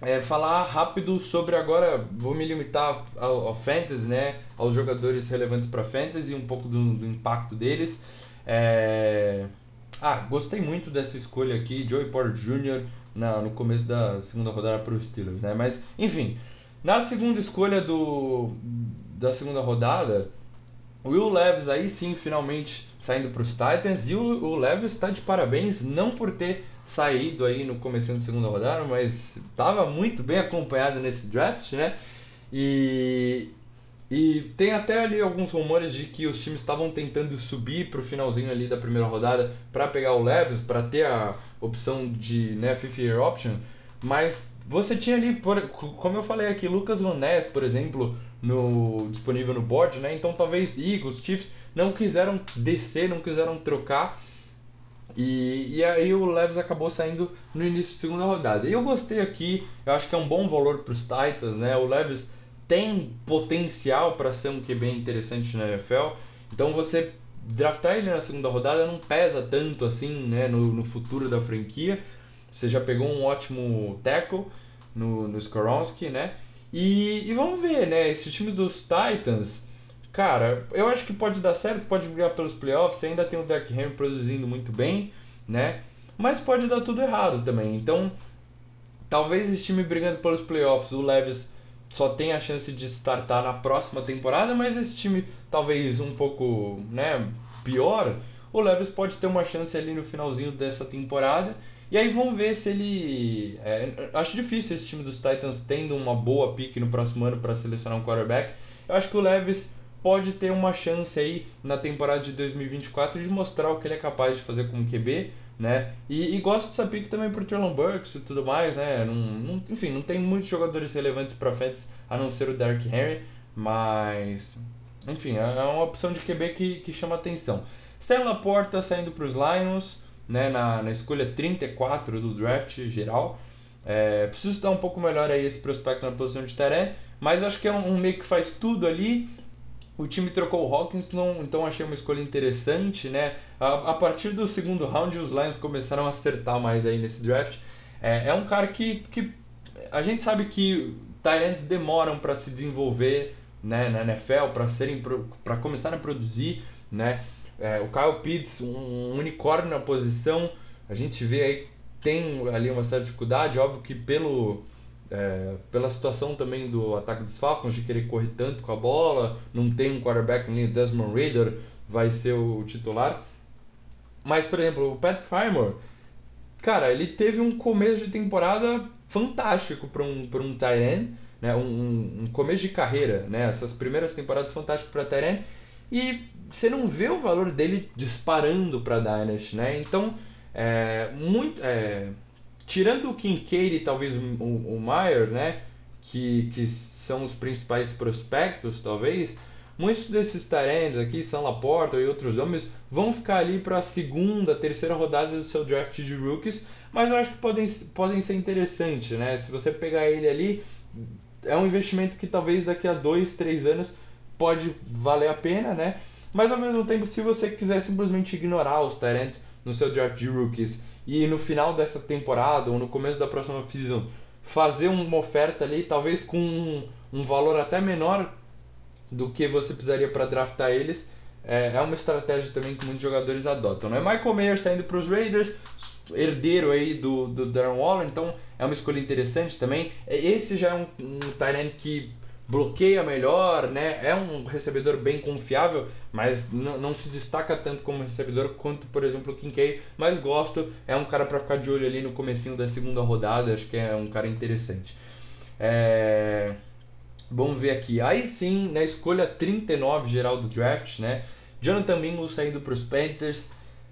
Speaker 1: é, falar rápido sobre agora, vou me limitar ao, ao fantasy, né, aos jogadores relevantes para fantasy, um pouco do, do impacto deles. É... Ah, gostei muito dessa escolha aqui, Joey Porter Jr. Na, no começo da segunda rodada para os Steelers, né? Mas, enfim, na segunda escolha do, da segunda rodada, Will Levis aí sim, finalmente saindo para os Titans. E o, o Levis está de parabéns, não por ter saído aí no começo da segunda rodada, mas estava muito bem acompanhado nesse draft, né? E, e tem até ali alguns rumores de que os times estavam tentando subir para o finalzinho ali da primeira rodada para pegar o Levis, para ter a opção de né, fifth year option. Mas você tinha ali, por, como eu falei aqui, Lucas Van Ness, por exemplo, no, disponível no board, né? Então talvez Eagles, Chiefs não quiseram descer, não quiseram trocar. E, e aí o Leves acabou saindo no início da segunda rodada. E eu gostei aqui, eu acho que é um bom valor para os Titans, né? O Leves tem potencial para ser um QB interessante na NFL. Então você draftar ele na segunda rodada não pesa tanto assim, né, no, no futuro da franquia. Você já pegou um ótimo tackle no, no Skoronski, né? E, e vamos ver, né? Esse time dos Titans, cara, eu acho que pode dar certo, pode brigar pelos playoffs. Ainda tem o Derrick Henry produzindo muito bem, né? Mas pode dar tudo errado também. Então, talvez esse time brigando pelos playoffs, o Levis só tenha a chance de startar na próxima temporada, mas esse time talvez um pouco, né, pior, o Levis pode ter uma chance ali no finalzinho dessa temporada e aí vamos ver se ele. É, acho difícil esse time dos Titans tendo uma boa pick no próximo ano para selecionar um quarterback. Eu acho que o Levis pode ter uma chance aí na temporada de 2024 de mostrar o que ele é capaz de fazer como QB, né? E, e gosto dessa pick também pro Traylon Burks e tudo mais, né? Não, não, enfim, não tem muitos jogadores relevantes para Feds a não ser o Derrick Henry, mas enfim, é, é uma opção de QB que, que chama atenção. Sam Laporta saindo para os Lions né, na, na escolha 34 do draft geral. É, preciso dar um pouco melhor aí esse prospecto na posição de Teré, mas acho que é um, um, meio que faz tudo ali. O time trocou o Hawkins, não, então achei uma escolha interessante, né? A, a, partir do segundo round, os Lions começaram a acertar mais aí nesse draft. É, é um cara que, que a gente sabe que Tyrants demoram para se desenvolver né, na NFL, para serem para começarem a produzir, né? É, o Kyle Pitts, um, unicórnio na posição, a gente vê aí tem ali uma certa dificuldade, óbvio que pelo é, pela situação também do ataque dos Falcons, de querer correr tanto com a bola, não tem um quarterback nem o Desmond Reader vai ser o titular. Mas, por exemplo, o Pat Frymore, cara, ele teve um começo de temporada fantástico para um, pra um tight né? Um, um, começo de carreira, né? Essas primeiras temporadas fantásticas para tight e você não vê o valor dele disparando para Dynasty, né? Então, é, muito, é, tirando o Kincaid e talvez o, o, Meyer, né? Que, que são os principais prospectos, talvez, muitos desses talentos aqui, São Laporta e outros homens, vão ficar ali para a segunda, terceira rodada do seu draft de rookies, mas eu acho que podem, podem ser interessantes, né? Se você pegar ele ali, é um investimento que talvez daqui a dois, três anos pode valer a pena, né? Mas ao mesmo tempo, se você quiser simplesmente ignorar os Tyrants no seu draft de rookies e no final dessa temporada ou no começo da próxima season fazer uma oferta ali, talvez com um, um valor até menor do que você precisaria para draftar eles, é, é, uma estratégia também que muitos jogadores adotam. Né? Michael Mayer saindo para os Raiders, herdeiro aí do, do Darren Waller, então é uma escolha interessante também. Esse já é um, um que bloqueia melhor, né? É um recebedor bem confiável, mas não, se destaca tanto como recebedor quanto, por exemplo, o Kincaid. Mas gosto, é um cara para ficar de olho ali no comecinho da segunda rodada, acho que é um cara interessante. É... Vamos ver aqui. Aí sim, na escolha 39 geral do draft, né? Jonathan Mingo saindo para os Panthers.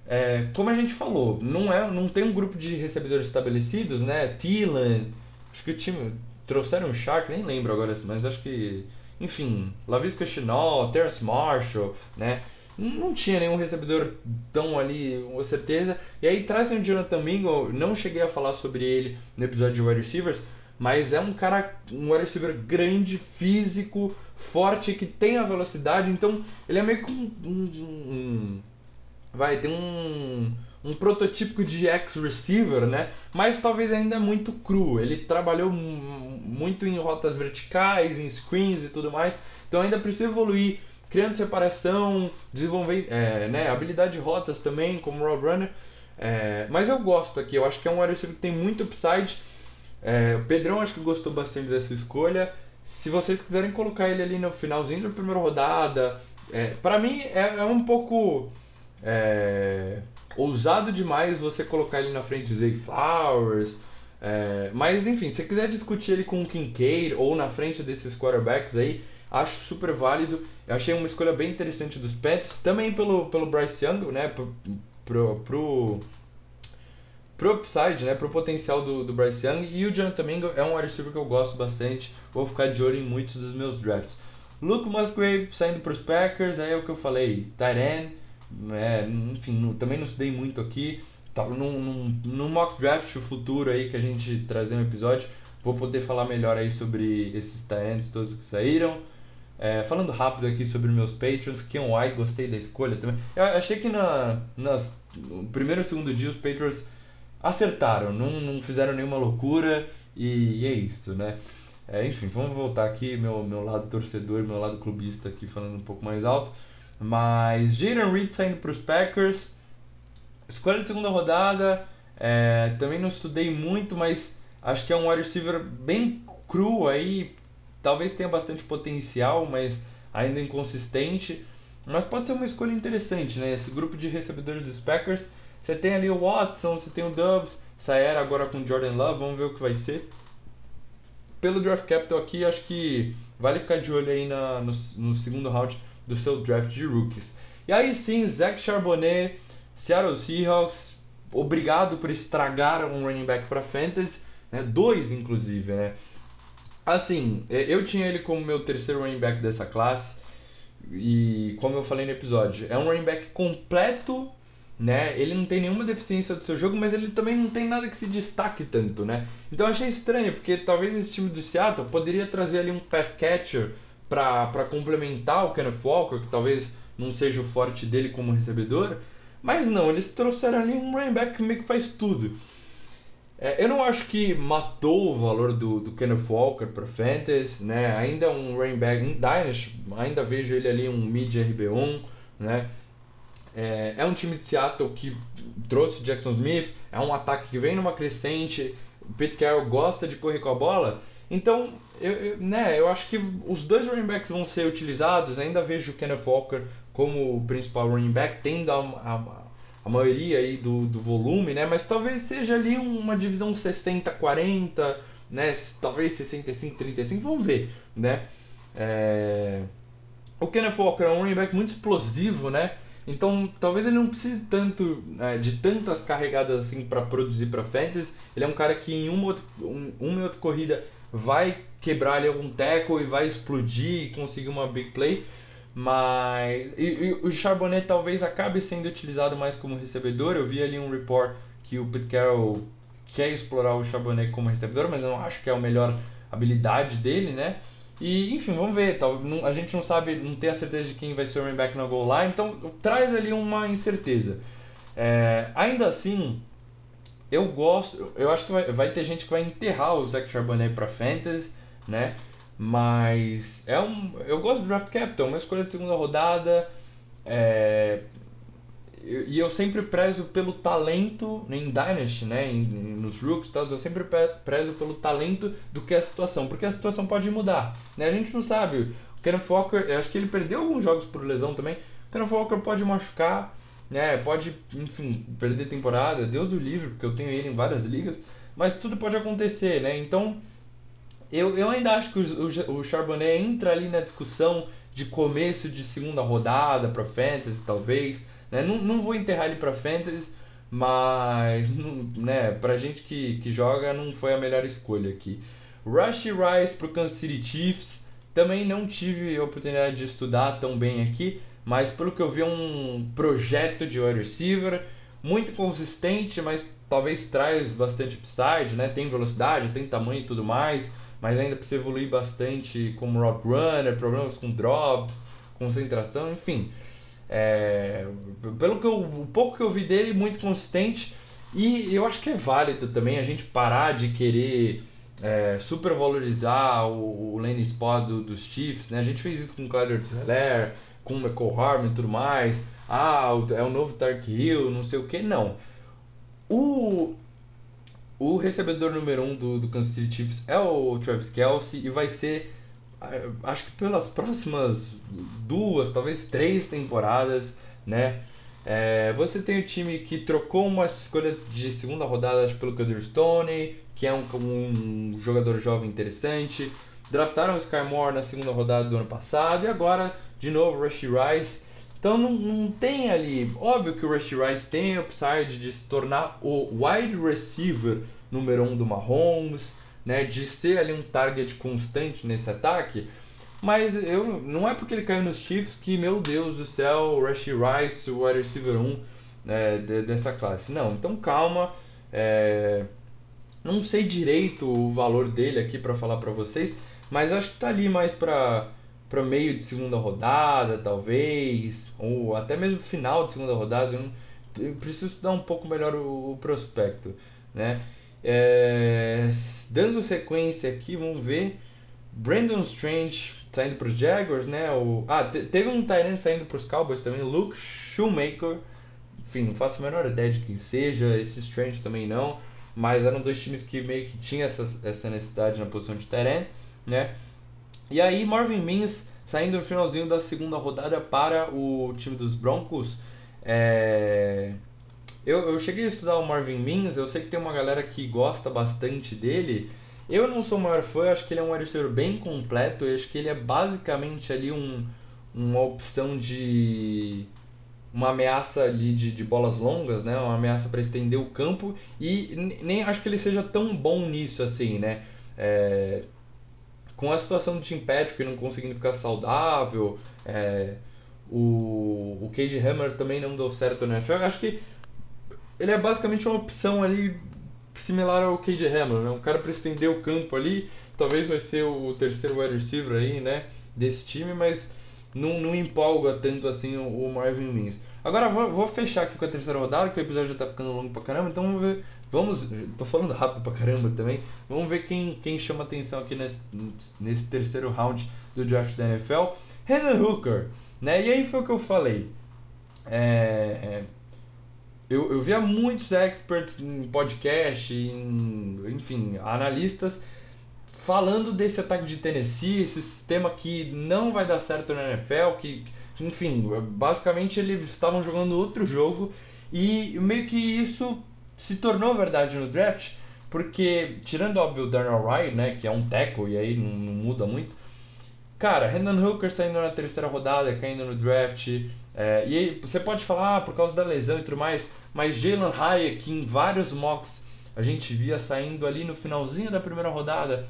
Speaker 1: É, como a gente falou, não, é, não tem um grupo de recebedores estabelecidos, né? Thielen, acho que o time trouxeram o Shark, nem lembro agora, mas acho que, enfim, Lavisca Chinol, Terrence Marshall, né? Não tinha nenhum recebedor tão ali, com certeza. E aí trazem o Jonathan Mingo, não cheguei a falar sobre ele no episódio de wide receivers, mas é um cara, um wide receiver grande, físico, forte, que tem a velocidade, então ele é meio que um, um, um vai, tem um, um prototípico de ex-receiver, né? Mas talvez ainda muito cru. Ele trabalhou muito em rotas verticais, em screens e tudo mais, então ainda precisa evoluir criando separação, desenvolver é, né, habilidade de rotas também, como roadrunner. É, mas eu gosto aqui, eu acho que é um wide receiver que tem muito upside é, o Pedrão acho que gostou bastante dessa escolha. Se vocês quiserem colocar ele ali no finalzinho da primeira rodada, é, para mim é, é, um pouco é, ousado demais você colocar ele na frente de Zay Flowers. É, mas enfim, se quiser discutir ele com o Kincaid ou na frente desses quarterbacks aí, acho super válido. Eu achei uma escolha bem interessante dos Pets, também pelo, pelo Bryce Young, né? Pro, pro, pro upside, né, pro potencial do, do Bryce Young. E o Jonathan Mingo é um wide que eu gosto bastante. Vou ficar de olho em muitos dos meus drafts. Luke Musgrave saindo para os Packers, aí é o que eu falei, Tyren, é, enfim, não, também não estudei muito aqui. Tá num, num, num mock draft futuro aí que a gente trazer um episódio, vou poder falar melhor aí sobre esses Tyrants todos que saíram. É, falando rápido aqui sobre meus Patriots, Ken White, gostei da escolha também. Eu achei que na, nas, no primeiro e segundo dia os Patriots acertaram, não, não fizeram nenhuma loucura e, e é isso, né? É, enfim, vamos voltar aqui, meu, meu lado torcedor, meu lado clubista aqui falando um pouco mais alto. Mas Jaden Reed saindo para os Packers, escolha de segunda rodada, é, também não estudei muito, mas acho que é um wide receiver bem cru aí, talvez tenha bastante potencial, mas ainda inconsistente. Mas pode ser uma escolha interessante, né? Esse grupo de recebedores dos Packers você tem ali o Watson, você tem o Dubs, Saera agora com Jordan Love, vamos ver o que vai ser. Pelo draft capital aqui, acho que vale ficar de olho aí na, no, no segundo round do seu draft de rookies. E aí sim, Zach Charbonnet, Seattle Seahawks, obrigado por estragar um running back para fantasy, né? dois inclusive, né? Assim, eu tinha ele como meu terceiro running back dessa classe e como eu falei no episódio, é um running back completo né? Ele não tem nenhuma deficiência do seu jogo, mas ele também não tem nada que se destaque tanto, né? Então eu achei estranho, porque talvez esse time do Seattle poderia trazer ali um pass catcher para complementar o Kenneth Walker, que talvez não seja o forte dele como recebedor, mas não, eles trouxeram ali um running back que meio que faz tudo. É, eu não acho que matou o valor do, do Kenneth Walker para Fantasy, né? Ainda é um running back em Dynasty, ainda vejo ele ali um mid RB1, né? É, é um time de Seattle que trouxe Jackson Smith, é um ataque que vem numa crescente, o Pete Carroll gosta de correr com a bola, então eu, eu, né, eu acho que os dois running backs vão ser utilizados, ainda vejo o Kenneth Walker como o principal running back, tendo a, a, a maioria aí do, do volume, né, mas talvez seja ali uma divisão 60-40, né, talvez 65-35, vamos ver, né. É... O Kenneth Walker é um running back muito explosivo, né, então, talvez ele não precise tanto é, de tantas carregadas assim para produzir para fantasy. Ele é um cara que em uma, outra, um, uma outra corrida vai quebrar ali algum tackle e vai explodir e conseguir uma big play. Mas e, e, o Charbonnet talvez acabe sendo utilizado mais como recebedor. Eu vi ali um report que o Pete Carroll quer explorar o Charbonnet como recebedor, mas eu não acho que é a melhor habilidade dele, né? E, enfim, vamos ver. Não, a gente não sabe, não tem a certeza de quem vai ser o running back na goal line, então traz ali uma incerteza. É, ainda assim, eu gosto, eu acho que vai, vai ter gente que vai enterrar o Zach Charbonnet para fantasy, né? Mas é um, eu gosto do draft capital, uma escolha de segunda rodada. É, e eu sempre prezo pelo talento em Dynasty, né, em, nos Rooks tal, eu sempre prezo pelo talento do que a situação, porque a situação pode mudar, né, a gente não sabe, o Kenneth Walker, eu acho que ele perdeu alguns jogos por lesão também, o Kenneth Walker pode machucar, né, pode, enfim, perder temporada, Deus do livre, porque eu tenho ele em várias ligas, mas tudo pode acontecer, né, então eu, eu ainda acho que o, o, o Charbonnet entra ali na discussão de começo de segunda rodada para Fantasy, talvez, né? Não, não vou enterrar ele para Fantasy, mas né, gente que, que joga não foi a melhor escolha aqui. Rush Rice pro Kansas City Chiefs, também não tive a oportunidade de estudar tão bem aqui, mas pelo que eu vi é um projeto de wide receiver muito consistente, mas talvez traz bastante upside, né? Tem velocidade, tem tamanho e tudo mais, mas ainda precisa evoluir bastante como rock runner, problemas com drops, concentração, enfim. É, pelo que eu, o pouco que eu vi dele, muito consistente. E eu acho que é válido também a gente parar de querer é, supervalorizar o, o lane spot do, dos Chiefs. Né? A gente fez isso com o Clyde Zeller, com o McCall Harmon e tudo mais. Ah, é o novo Tark Hill, não sei o que. Não. O, o recebedor número 1 um do, do Kansas City Chiefs é o Travis Kelsey e vai ser acho que pelas próximas duas, talvez três temporadas, né? É, você tem o time que trocou uma escolha de segunda rodada pelo Kadir Stone, que é um, um jogador jovem interessante. Draftaram o Sky Moore na segunda rodada do ano passado e agora, de novo, Rushy Rice. Então não, não tem ali. Óbvio que o Rushy Rice tem upside de se tornar o wide receiver número um do Mahomes né, de ser ali um target constante nesse ataque. Mas eu não é porque ele caiu nos Chiefs que, meu Deus do céu, Rashi Rice, o wide receiver 1 né, dessa classe. Não, então calma. É... Não sei direito o valor dele aqui para falar para vocês, mas acho que tá ali mais para para meio de segunda rodada, talvez, ou até mesmo final de segunda rodada. Eu, não, eu preciso estudar um pouco melhor o, o prospecto, né? É, dando sequência aqui, vamos ver. Brandon Strange saindo para os Jaguars, né? O, ah, teve um Tyrant saindo para os Cowboys também, Luke Shoemaker. Enfim, não faço a menor ideia de quem seja. Esse Strange também não. Mas eram dois times que meio que tinham essa, essa necessidade na posição de Tyrant, né? E aí, Marvin Mims saindo no finalzinho da segunda rodada para o time dos Broncos. É eu, eu cheguei a estudar o Marvin Mims, eu sei que tem uma galera que gosta bastante dele. Eu não sou o maior fã, acho que ele é um wide bem completo, eu acho que ele é basicamente ali um, uma opção de uma ameaça ali de, de bolas longas, né? Uma ameaça para estender o campo e nem acho que ele seja tão bom nisso assim, né? É, com a situação do Tim Patrick não conseguindo ficar saudável, é, o, o Cage Hammer também não deu certo no NFL, eu acho que ele é basicamente uma opção ali similar ao KJ Hamler, né? Um cara para estender o campo ali, talvez vai ser o terceiro wide receiver aí, né, desse time, mas não, não empolga tanto assim o, o Marvin Mims. Agora vou, vou fechar aqui com a terceira rodada, que o episódio já tá ficando longo pra caramba, então vamos ver, vamos, tô falando rápido pra caramba também, vamos ver quem, quem chama atenção aqui nesse, nesse terceiro round do draft da NFL. Renan Hooker, né, e aí foi o que eu falei, é, é eu, eu via muitos experts em podcast, em, enfim, analistas falando desse ataque de Tennessee, esse sistema que não vai dar certo na NFL, que, enfim, basicamente eles estavam jogando outro jogo e meio que isso se tornou verdade no draft, porque tirando óbvio o Darnell Wright, né, que é um tackle e aí não, não muda muito, cara, Renan Hooker saindo na terceira rodada, caindo no draft, é, e aí você pode falar ah, por causa da lesão e tudo mais, mas Jalen Hayek em vários mocks a gente via saindo ali no finalzinho da primeira rodada,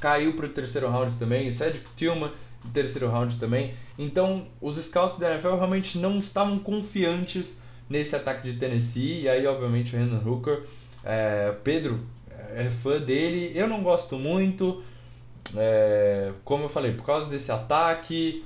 Speaker 1: caiu para o terceiro round também, Cedric Tillman no terceiro round também. Então os scouts da NFL realmente não estavam confiantes nesse ataque de Tennessee, e aí obviamente o Renan Hooker, é, Pedro é fã dele, eu não gosto muito, é, como eu falei, por causa desse ataque,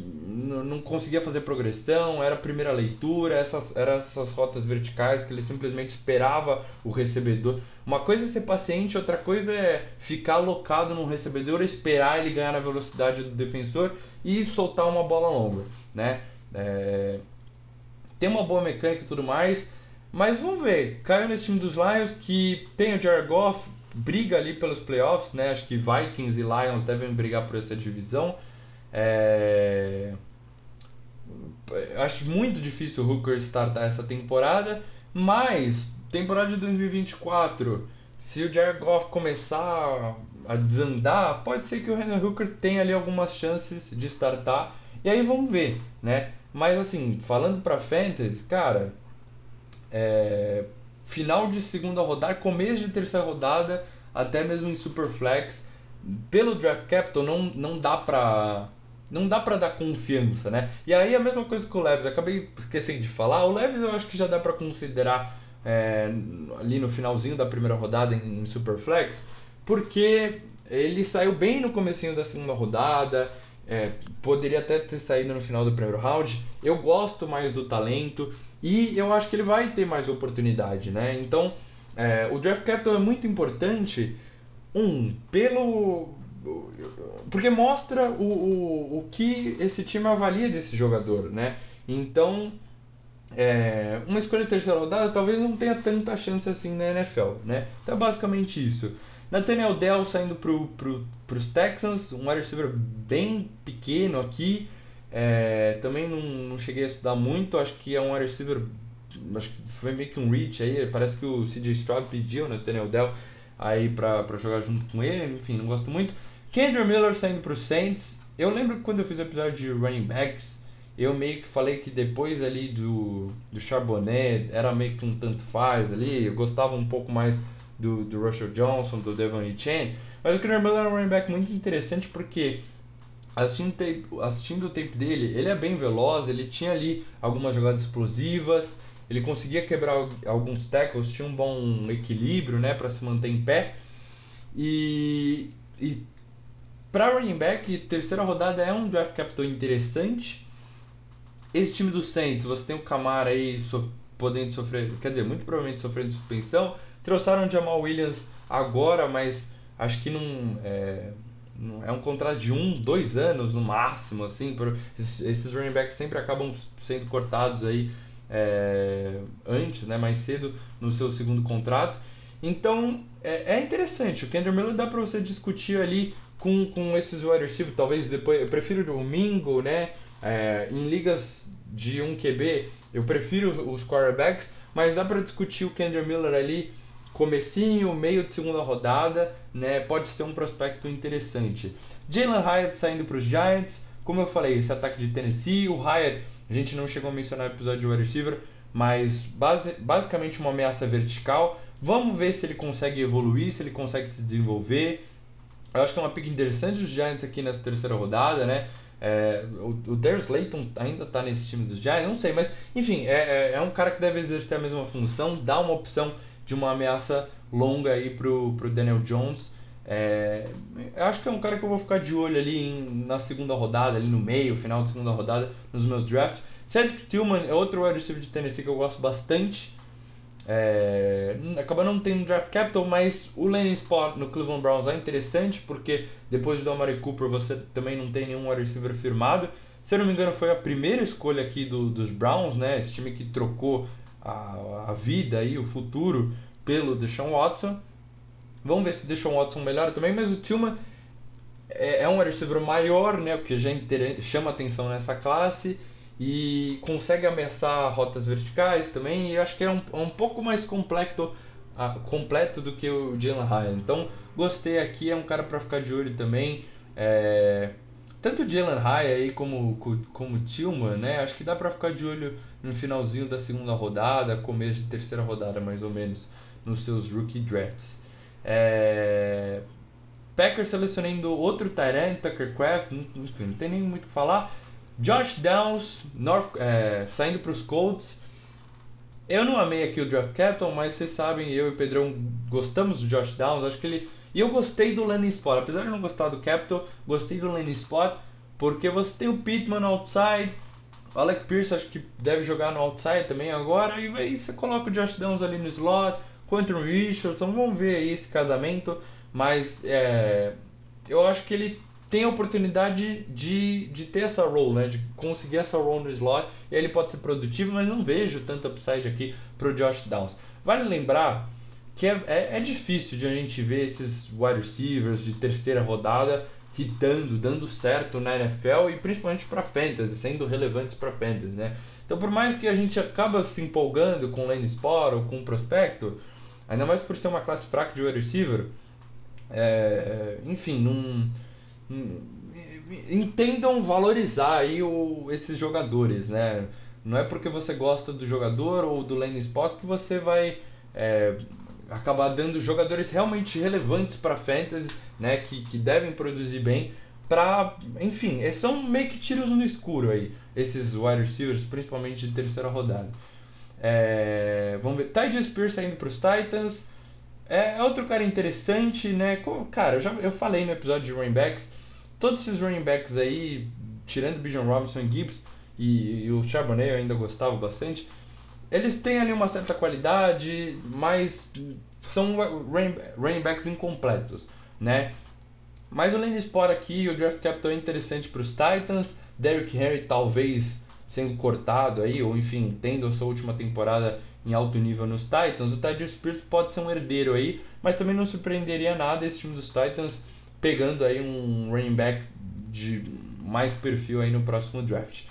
Speaker 1: não conseguia fazer progressão, era a primeira leitura, essas eram essas rotas verticais que ele simplesmente esperava o recebedor. Uma coisa é ser paciente, outra coisa é ficar alocado no recebedor, esperar ele ganhar na velocidade do defensor e soltar uma bola longa, né? É... tem uma boa mecânica e tudo mais. Mas vamos ver, caiu nesse time dos Lions que tem o Jared Goff, briga ali pelos playoffs, né? Acho que Vikings e Lions devem brigar por essa divisão. É... Acho muito difícil o Hooker startar essa temporada, mas temporada de 2024, se o Jared Goff começar a desandar, pode ser que o Henry Hooker tenha ali algumas chances de startar. E aí vamos ver, né? Mas assim, falando para fantasy, cara, é, final de segunda rodada, começo de terceira rodada, até mesmo em Superflex, pelo draft capital não, não dá pra não dá para dar confiança, né? E aí a mesma coisa com o Leves, acabei esquecendo de falar, o Leves eu acho que já dá para considerar é, ali no finalzinho da primeira rodada em, em Superflex, porque ele saiu bem no comecinho da segunda rodada, é, poderia até ter saído no final do primeiro round. Eu gosto mais do talento, e eu acho que ele vai ter mais oportunidade, né? Então, é, o draft capital é muito importante, um, pelo. Porque mostra o, o, o que esse time avalia desse jogador, né? Então, é, uma escolha de terceira rodada talvez não tenha tanta chance assim na NFL, né? Então é basicamente isso. Nathaniel Dell saindo para pro, os Texans, um wide receiver bem pequeno aqui, é, também não, não cheguei a estudar muito, acho que é um wide receiver, acho que foi meio que um reach aí, parece que o CJ Stroud pediu, né, o Daniel Dell, aí pra jogar junto com ele, enfim, não gosto muito. Kendra Miller saindo pro Saints, eu lembro que quando eu fiz o episódio de running backs, eu meio que falei que depois ali do, do Charbonnet era meio que um tanto faz ali, eu gostava um pouco mais do, do Russell Johnson, do Devon Chain, mas o Kendra Miller é um running back muito interessante porque assistindo, tape, assistindo o tape dele, ele é bem veloz, ele tinha ali algumas jogadas explosivas, ele conseguia quebrar alguns tackles, tinha um bom equilíbrio né, para se manter em pé. E, e para running back, terceira rodada é um draft capital interessante. Esse time do Saints, você tem o Camara aí so, podendo sofrer, quer dizer, muito provavelmente sofrendo suspensão. Trouxeram o Jamal Williams agora, mas acho que não. É, é um contrato de um, dois anos no máximo, assim, por, esses running backs sempre acabam sendo cortados aí é, antes, né, mais cedo no seu segundo contrato. Então é, é interessante, o Kendrick Miller dá para você discutir ali com, com esses wide receivers, talvez depois, eu prefiro o né, é, em ligas de 1 QB, eu prefiro os quarterbacks, mas dá para discutir o Kendrick Miller ali comecinho, meio de segunda rodada, né? Pode ser um prospecto interessante. Jalen Hyatt saindo para os Giants, como eu falei, esse ataque de Tennessee, o Hyatt, a gente não chegou a mencionar no episódio de wide receiver, mas base, basicamente uma ameaça vertical. Vamos ver se ele consegue evoluir, se ele consegue se desenvolver. Eu acho que é uma pick interessante dos Giants aqui nessa terceira rodada, né? É, o, o Darius Layton ainda está nesse time dos Giants, não sei, mas enfim, é, é, é um cara que deve exercer a mesma função, dá uma opção de uma ameaça longa aí pro, pro Daniel Jones. É, eu acho que é um cara que eu vou ficar de olho ali em, na segunda rodada, ali no meio, final da segunda rodada, nos meus drafts. Cedric Tillman é outro wide receiver de Tennessee que eu gosto bastante. É, acaba não tendo draft capital, mas o landing spot no Cleveland Browns é interessante porque depois do Amari Cooper você também não tem nenhum wide receiver firmado. Se eu não me engano, foi a primeira escolha aqui do, dos Browns, né? Esse time que trocou a, a vida e o futuro pelo Deshaun Watson. Vamos ver se o Deshaun Watson melhora também, mas o Tillman é, é um receiver maior, né, o que já chama atenção nessa classe e consegue ameaçar rotas verticais também e acho que é um, um pouco mais completo, uh, completo do que o Jalen Hyatt. Então gostei aqui, é um cara para ficar de olho também. É, tanto o Jalen Hyatt aí como, como o Tillman, né, acho que dá para ficar de olho no finalzinho da segunda rodada, começo de terceira rodada mais ou menos, nos seus rookie drafts. É... Packers selecionando outro Tyrant, Tucker Craft, enfim, não tem nem muito o que falar. Josh Downs, North, é, saindo para os Colts. Eu não amei aqui o draft capital, mas vocês sabem, eu e o Pedrão gostamos do Josh Downs. Acho que ele. E eu gostei do landing spot. Apesar de não gostar do capital, gostei do landing spot. Porque você tem o Pittman outside, Alec Pierce acho que deve jogar no outside também agora. E aí você coloca o Josh Downs ali no slot, Quentin Richardson, vamos ver aí esse casamento. Mas é, eu acho que ele tem a oportunidade de, de ter essa role, né? De conseguir essa role no slot. E aí ele pode ser produtivo, mas não vejo tanto upside aqui pro Josh Downs. Vale lembrar que é, é, é difícil de a gente ver esses wide receivers de terceira rodada hitando, dando certo na NFL e principalmente para fantasy, sendo relevantes para fantasy, né? Então, por mais que a gente acaba se empolgando com o lane spot ou com o prospecto, ainda mais por ser uma classe fraca de wide receiver, é, enfim, não, entendam valorizar aí o, esses jogadores, né? Não é porque você gosta do jogador ou do lane spot que você vai é, acabar dando jogadores realmente relevantes para fantasy, né? Que, que devem produzir bem para, enfim, são meio que tiros no escuro aí, esses wide receivers, principalmente de terceira rodada. É, vamos ver, Ty Spears saindo para os Titans, é, é outro cara interessante, né? Cara, eu já eu falei no episódio de running backs, todos esses running backs aí, tirando Bijan Robinson e Gibbs e, e o Charbonnet eu ainda gostava bastante, eles têm ali uma certa qualidade, mas são running, running backs incompletos, né? Mas o Lane Sport aqui, o draft capital é interessante para os Titans. Derrick Henry talvez sendo cortado aí, ou enfim, tendo a sua última temporada em alto nível nos Titans. O Tyler Spears pode ser um herdeiro aí, mas também não surpreenderia nada esse time dos Titans pegando aí um running back de mais perfil aí no próximo draft.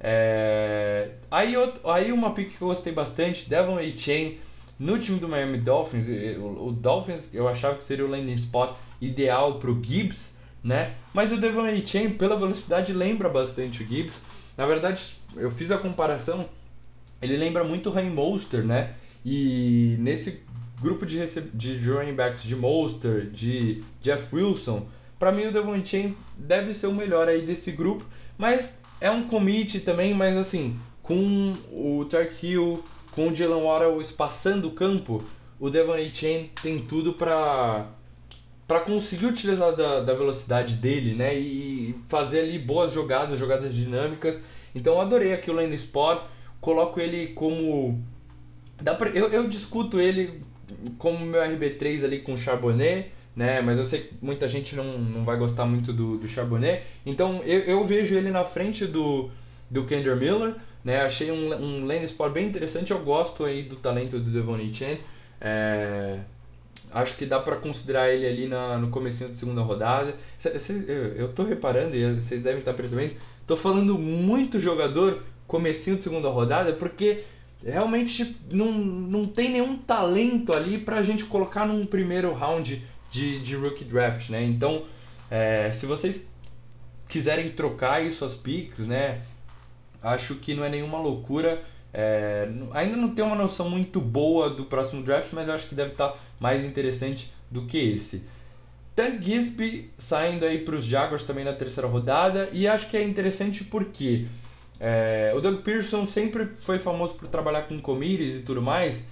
Speaker 1: É... Aí, aí uma pick que eu gostei bastante, Devon A. Chain no time do Miami Dolphins. O, o Dolphins eu achava que seria o landing spot ideal para o Gibbs, né? Mas o Devon Chain, pela velocidade, lembra bastante o Gibbs. Na verdade, eu fiz a comparação, ele lembra muito Rain Monster, né? E nesse grupo de, de running backs de Monster, de Jeff Wilson, para mim o Devon Chain deve ser o melhor aí desse grupo, mas é um commit também, mas assim, com o Tark Hill, com o Jalen Waddle espaçando o campo, o Devon Chain tem tudo para para conseguir utilizar da, da velocidade dele, né, e fazer ali boas jogadas, jogadas dinâmicas. Então eu adorei aqui o lane spot, coloco ele como dá pra, eu, eu discuto ele como meu RB3 ali com o Charbonnet, né, mas eu sei que muita gente não, não vai gostar muito do, do Charbonnet. Então eu, eu vejo ele na frente do do Kendra Miller, né? Achei um, um lane spot bem interessante. Eu gosto aí do talento do Devon Chen. É, acho que dá para considerar ele ali na, no começo da segunda rodada. Cês, eu, eu tô reparando, e vocês devem estar percebendo, tô falando muito jogador comecinho de segunda rodada, porque realmente não, não tem nenhum talento ali pra gente colocar num primeiro round de, de rookie draft, né? Então, é, se vocês quiserem trocar aí suas picks, né? Acho que não é nenhuma loucura. É, ainda não tenho uma noção muito boa do próximo draft, mas acho que deve estar tá mais interessante do que esse. Tank Gisby saindo aí para os Jaguars também na terceira rodada e acho que é interessante porque é, o Doug Pearson sempre foi famoso por trabalhar com committees e tudo mais.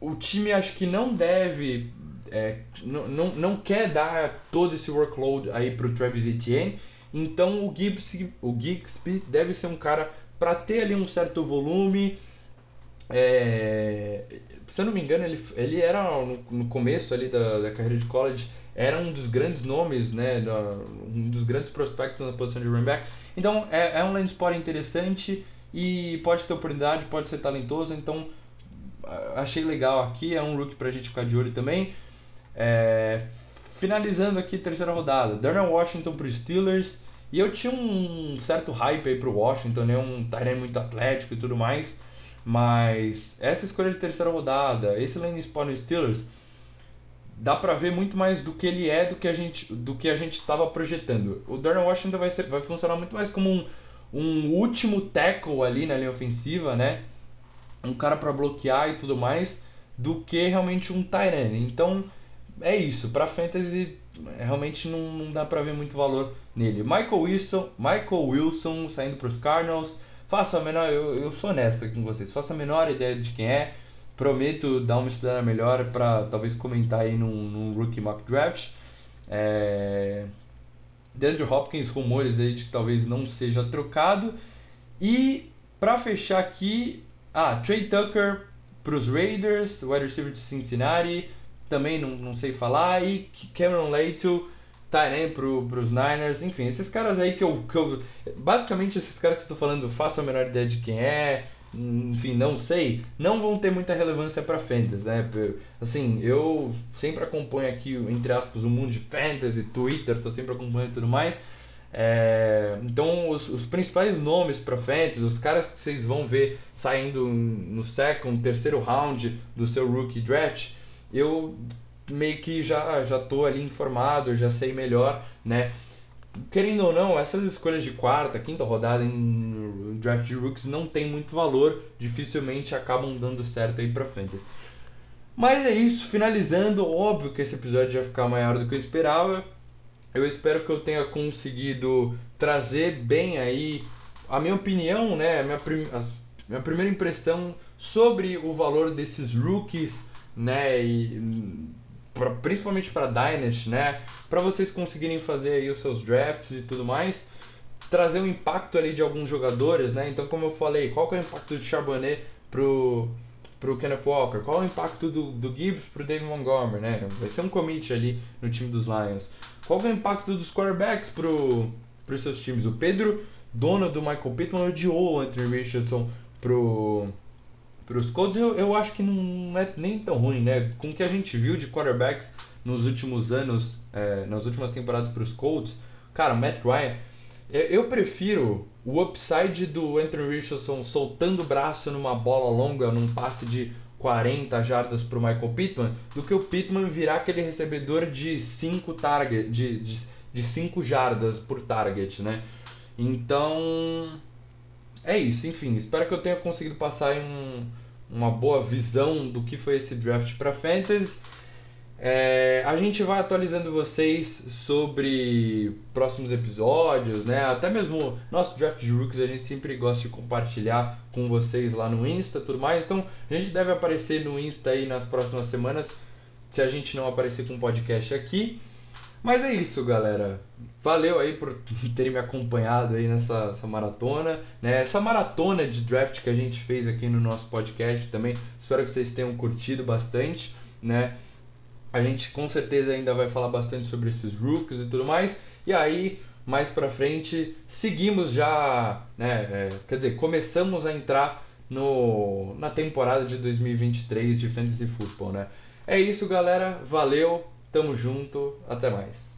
Speaker 1: O time acho que não deve, é, não, não, não quer dar todo esse workload aí para o Travis Etienne. Então o Gibbs, o Gixby deve ser um cara para ter ali um certo volume. É, se eu não me engano, ele, ele era no, no começo ali da, da carreira de college, era um dos grandes nomes, né, um dos grandes prospectos na posição de running back. Então é, é um land spot interessante e pode ter oportunidade, pode ser talentoso. Então achei legal aqui, é um rookie pra gente ficar de olho também. É, finalizando aqui terceira rodada, Darnell Washington para Steelers. E eu tinha um certo hype aí pro Washington, né? Um Tyrene muito atlético e tudo mais. Mas essa escolha de terceira rodada, esse lane spot no Steelers, dá pra ver muito mais do que ele é do que a gente do que a gente estava projetando. O Darnell Washington vai, ser, vai funcionar muito mais como um, um último tackle ali na linha ofensiva, né? Um cara para bloquear e tudo mais, do que realmente um Tyrene. Então, é isso. Para fantasy, realmente não, não dá para ver muito valor nele. Michael Wilson, Michael Wilson saindo para os Cardinals. Faça a menor, eu, eu sou honesto aqui com vocês. Faça a menor ideia de quem é. Prometo dar uma estudada melhor para talvez comentar aí num, num rookie mock draft. É... DeAndre Hopkins, rumores aí de que talvez não seja trocado. E para fechar aqui, ah, Trey Tucker para os Raiders, wide receiver de Cincinnati também não, não sei falar. E Cameron Leito Tyrene pro, pros Niners, enfim, esses caras aí que eu, que eu. Basicamente, esses caras que eu tô falando, faço a menor ideia de quem é, enfim, não sei, não vão ter muita relevância para fantasy, né? Assim, eu sempre acompanho aqui, entre aspas, o mundo de fantasy, Twitter, tô sempre acompanhando tudo mais. É, então, os, os principais nomes para fantasy, os caras que vocês vão ver saindo no second, terceiro round do seu rookie draft, eu meio que já já tô ali informado, já sei melhor, né? Querendo ou não, essas escolhas de quarta, quinta rodada em draft de rookies não tem muito valor, dificilmente acabam dando certo aí para fantasy. Mas é isso, finalizando, óbvio que esse episódio vai ficar maior do que eu esperava. Eu espero que eu tenha conseguido trazer bem aí a minha opinião, né, a minha, prim minha primeira impressão sobre o valor desses rookies, né, e pra, principalmente para Dynasty, né, para vocês conseguirem fazer aí os seus drafts e tudo mais, trazer o um impacto ali de alguns jogadores, né? Então, como eu falei, qual que é o impacto de Charbonnet pro pro Kenneth Walker? Qual é o impacto do, do Gibbs pro David Montgomery, né? Vai ser um commit ali no time dos Lions. Qual é o impacto dos quarterbacks pro pros seus times? O Pedro, dono do Michael Pittman, odiou o Anthony Richardson pro pros Colts. Eu, eu acho que não é nem tão ruim, né? Com o que a gente viu de quarterbacks nos últimos anos, é, nas últimas temporadas para os Colts, cara, Matt Ryan, eu prefiro o upside do Anthony Richardson soltando o braço numa bola longa, num passe de 40 jardas para o Michael Pittman, do que o Pittman virar aquele recebedor de 5 target, de, de, de 5 jardas por target, né? Então, é isso, enfim, espero que eu tenha conseguido passar um, uma boa visão do que foi esse draft para fantasy. É, a gente vai atualizando vocês sobre próximos episódios, né? Até mesmo nosso draft de rookies a gente sempre gosta de compartilhar com vocês lá no Insta, tudo mais. Então a gente deve aparecer no Insta aí nas próximas semanas, se a gente não aparecer com um podcast aqui. Mas é isso, galera. Valeu aí por terem me acompanhado aí nessa maratona, né? Essa maratona de draft que a gente fez aqui no nosso podcast também. Espero que vocês tenham curtido bastante, né? A gente com certeza ainda vai falar bastante sobre esses rookies e tudo mais. E aí, mais pra frente, seguimos já, né? É, quer dizer, começamos a entrar no, na temporada de 2023 de Fantasy Football, né? É isso, galera. Valeu, tamo junto, até mais.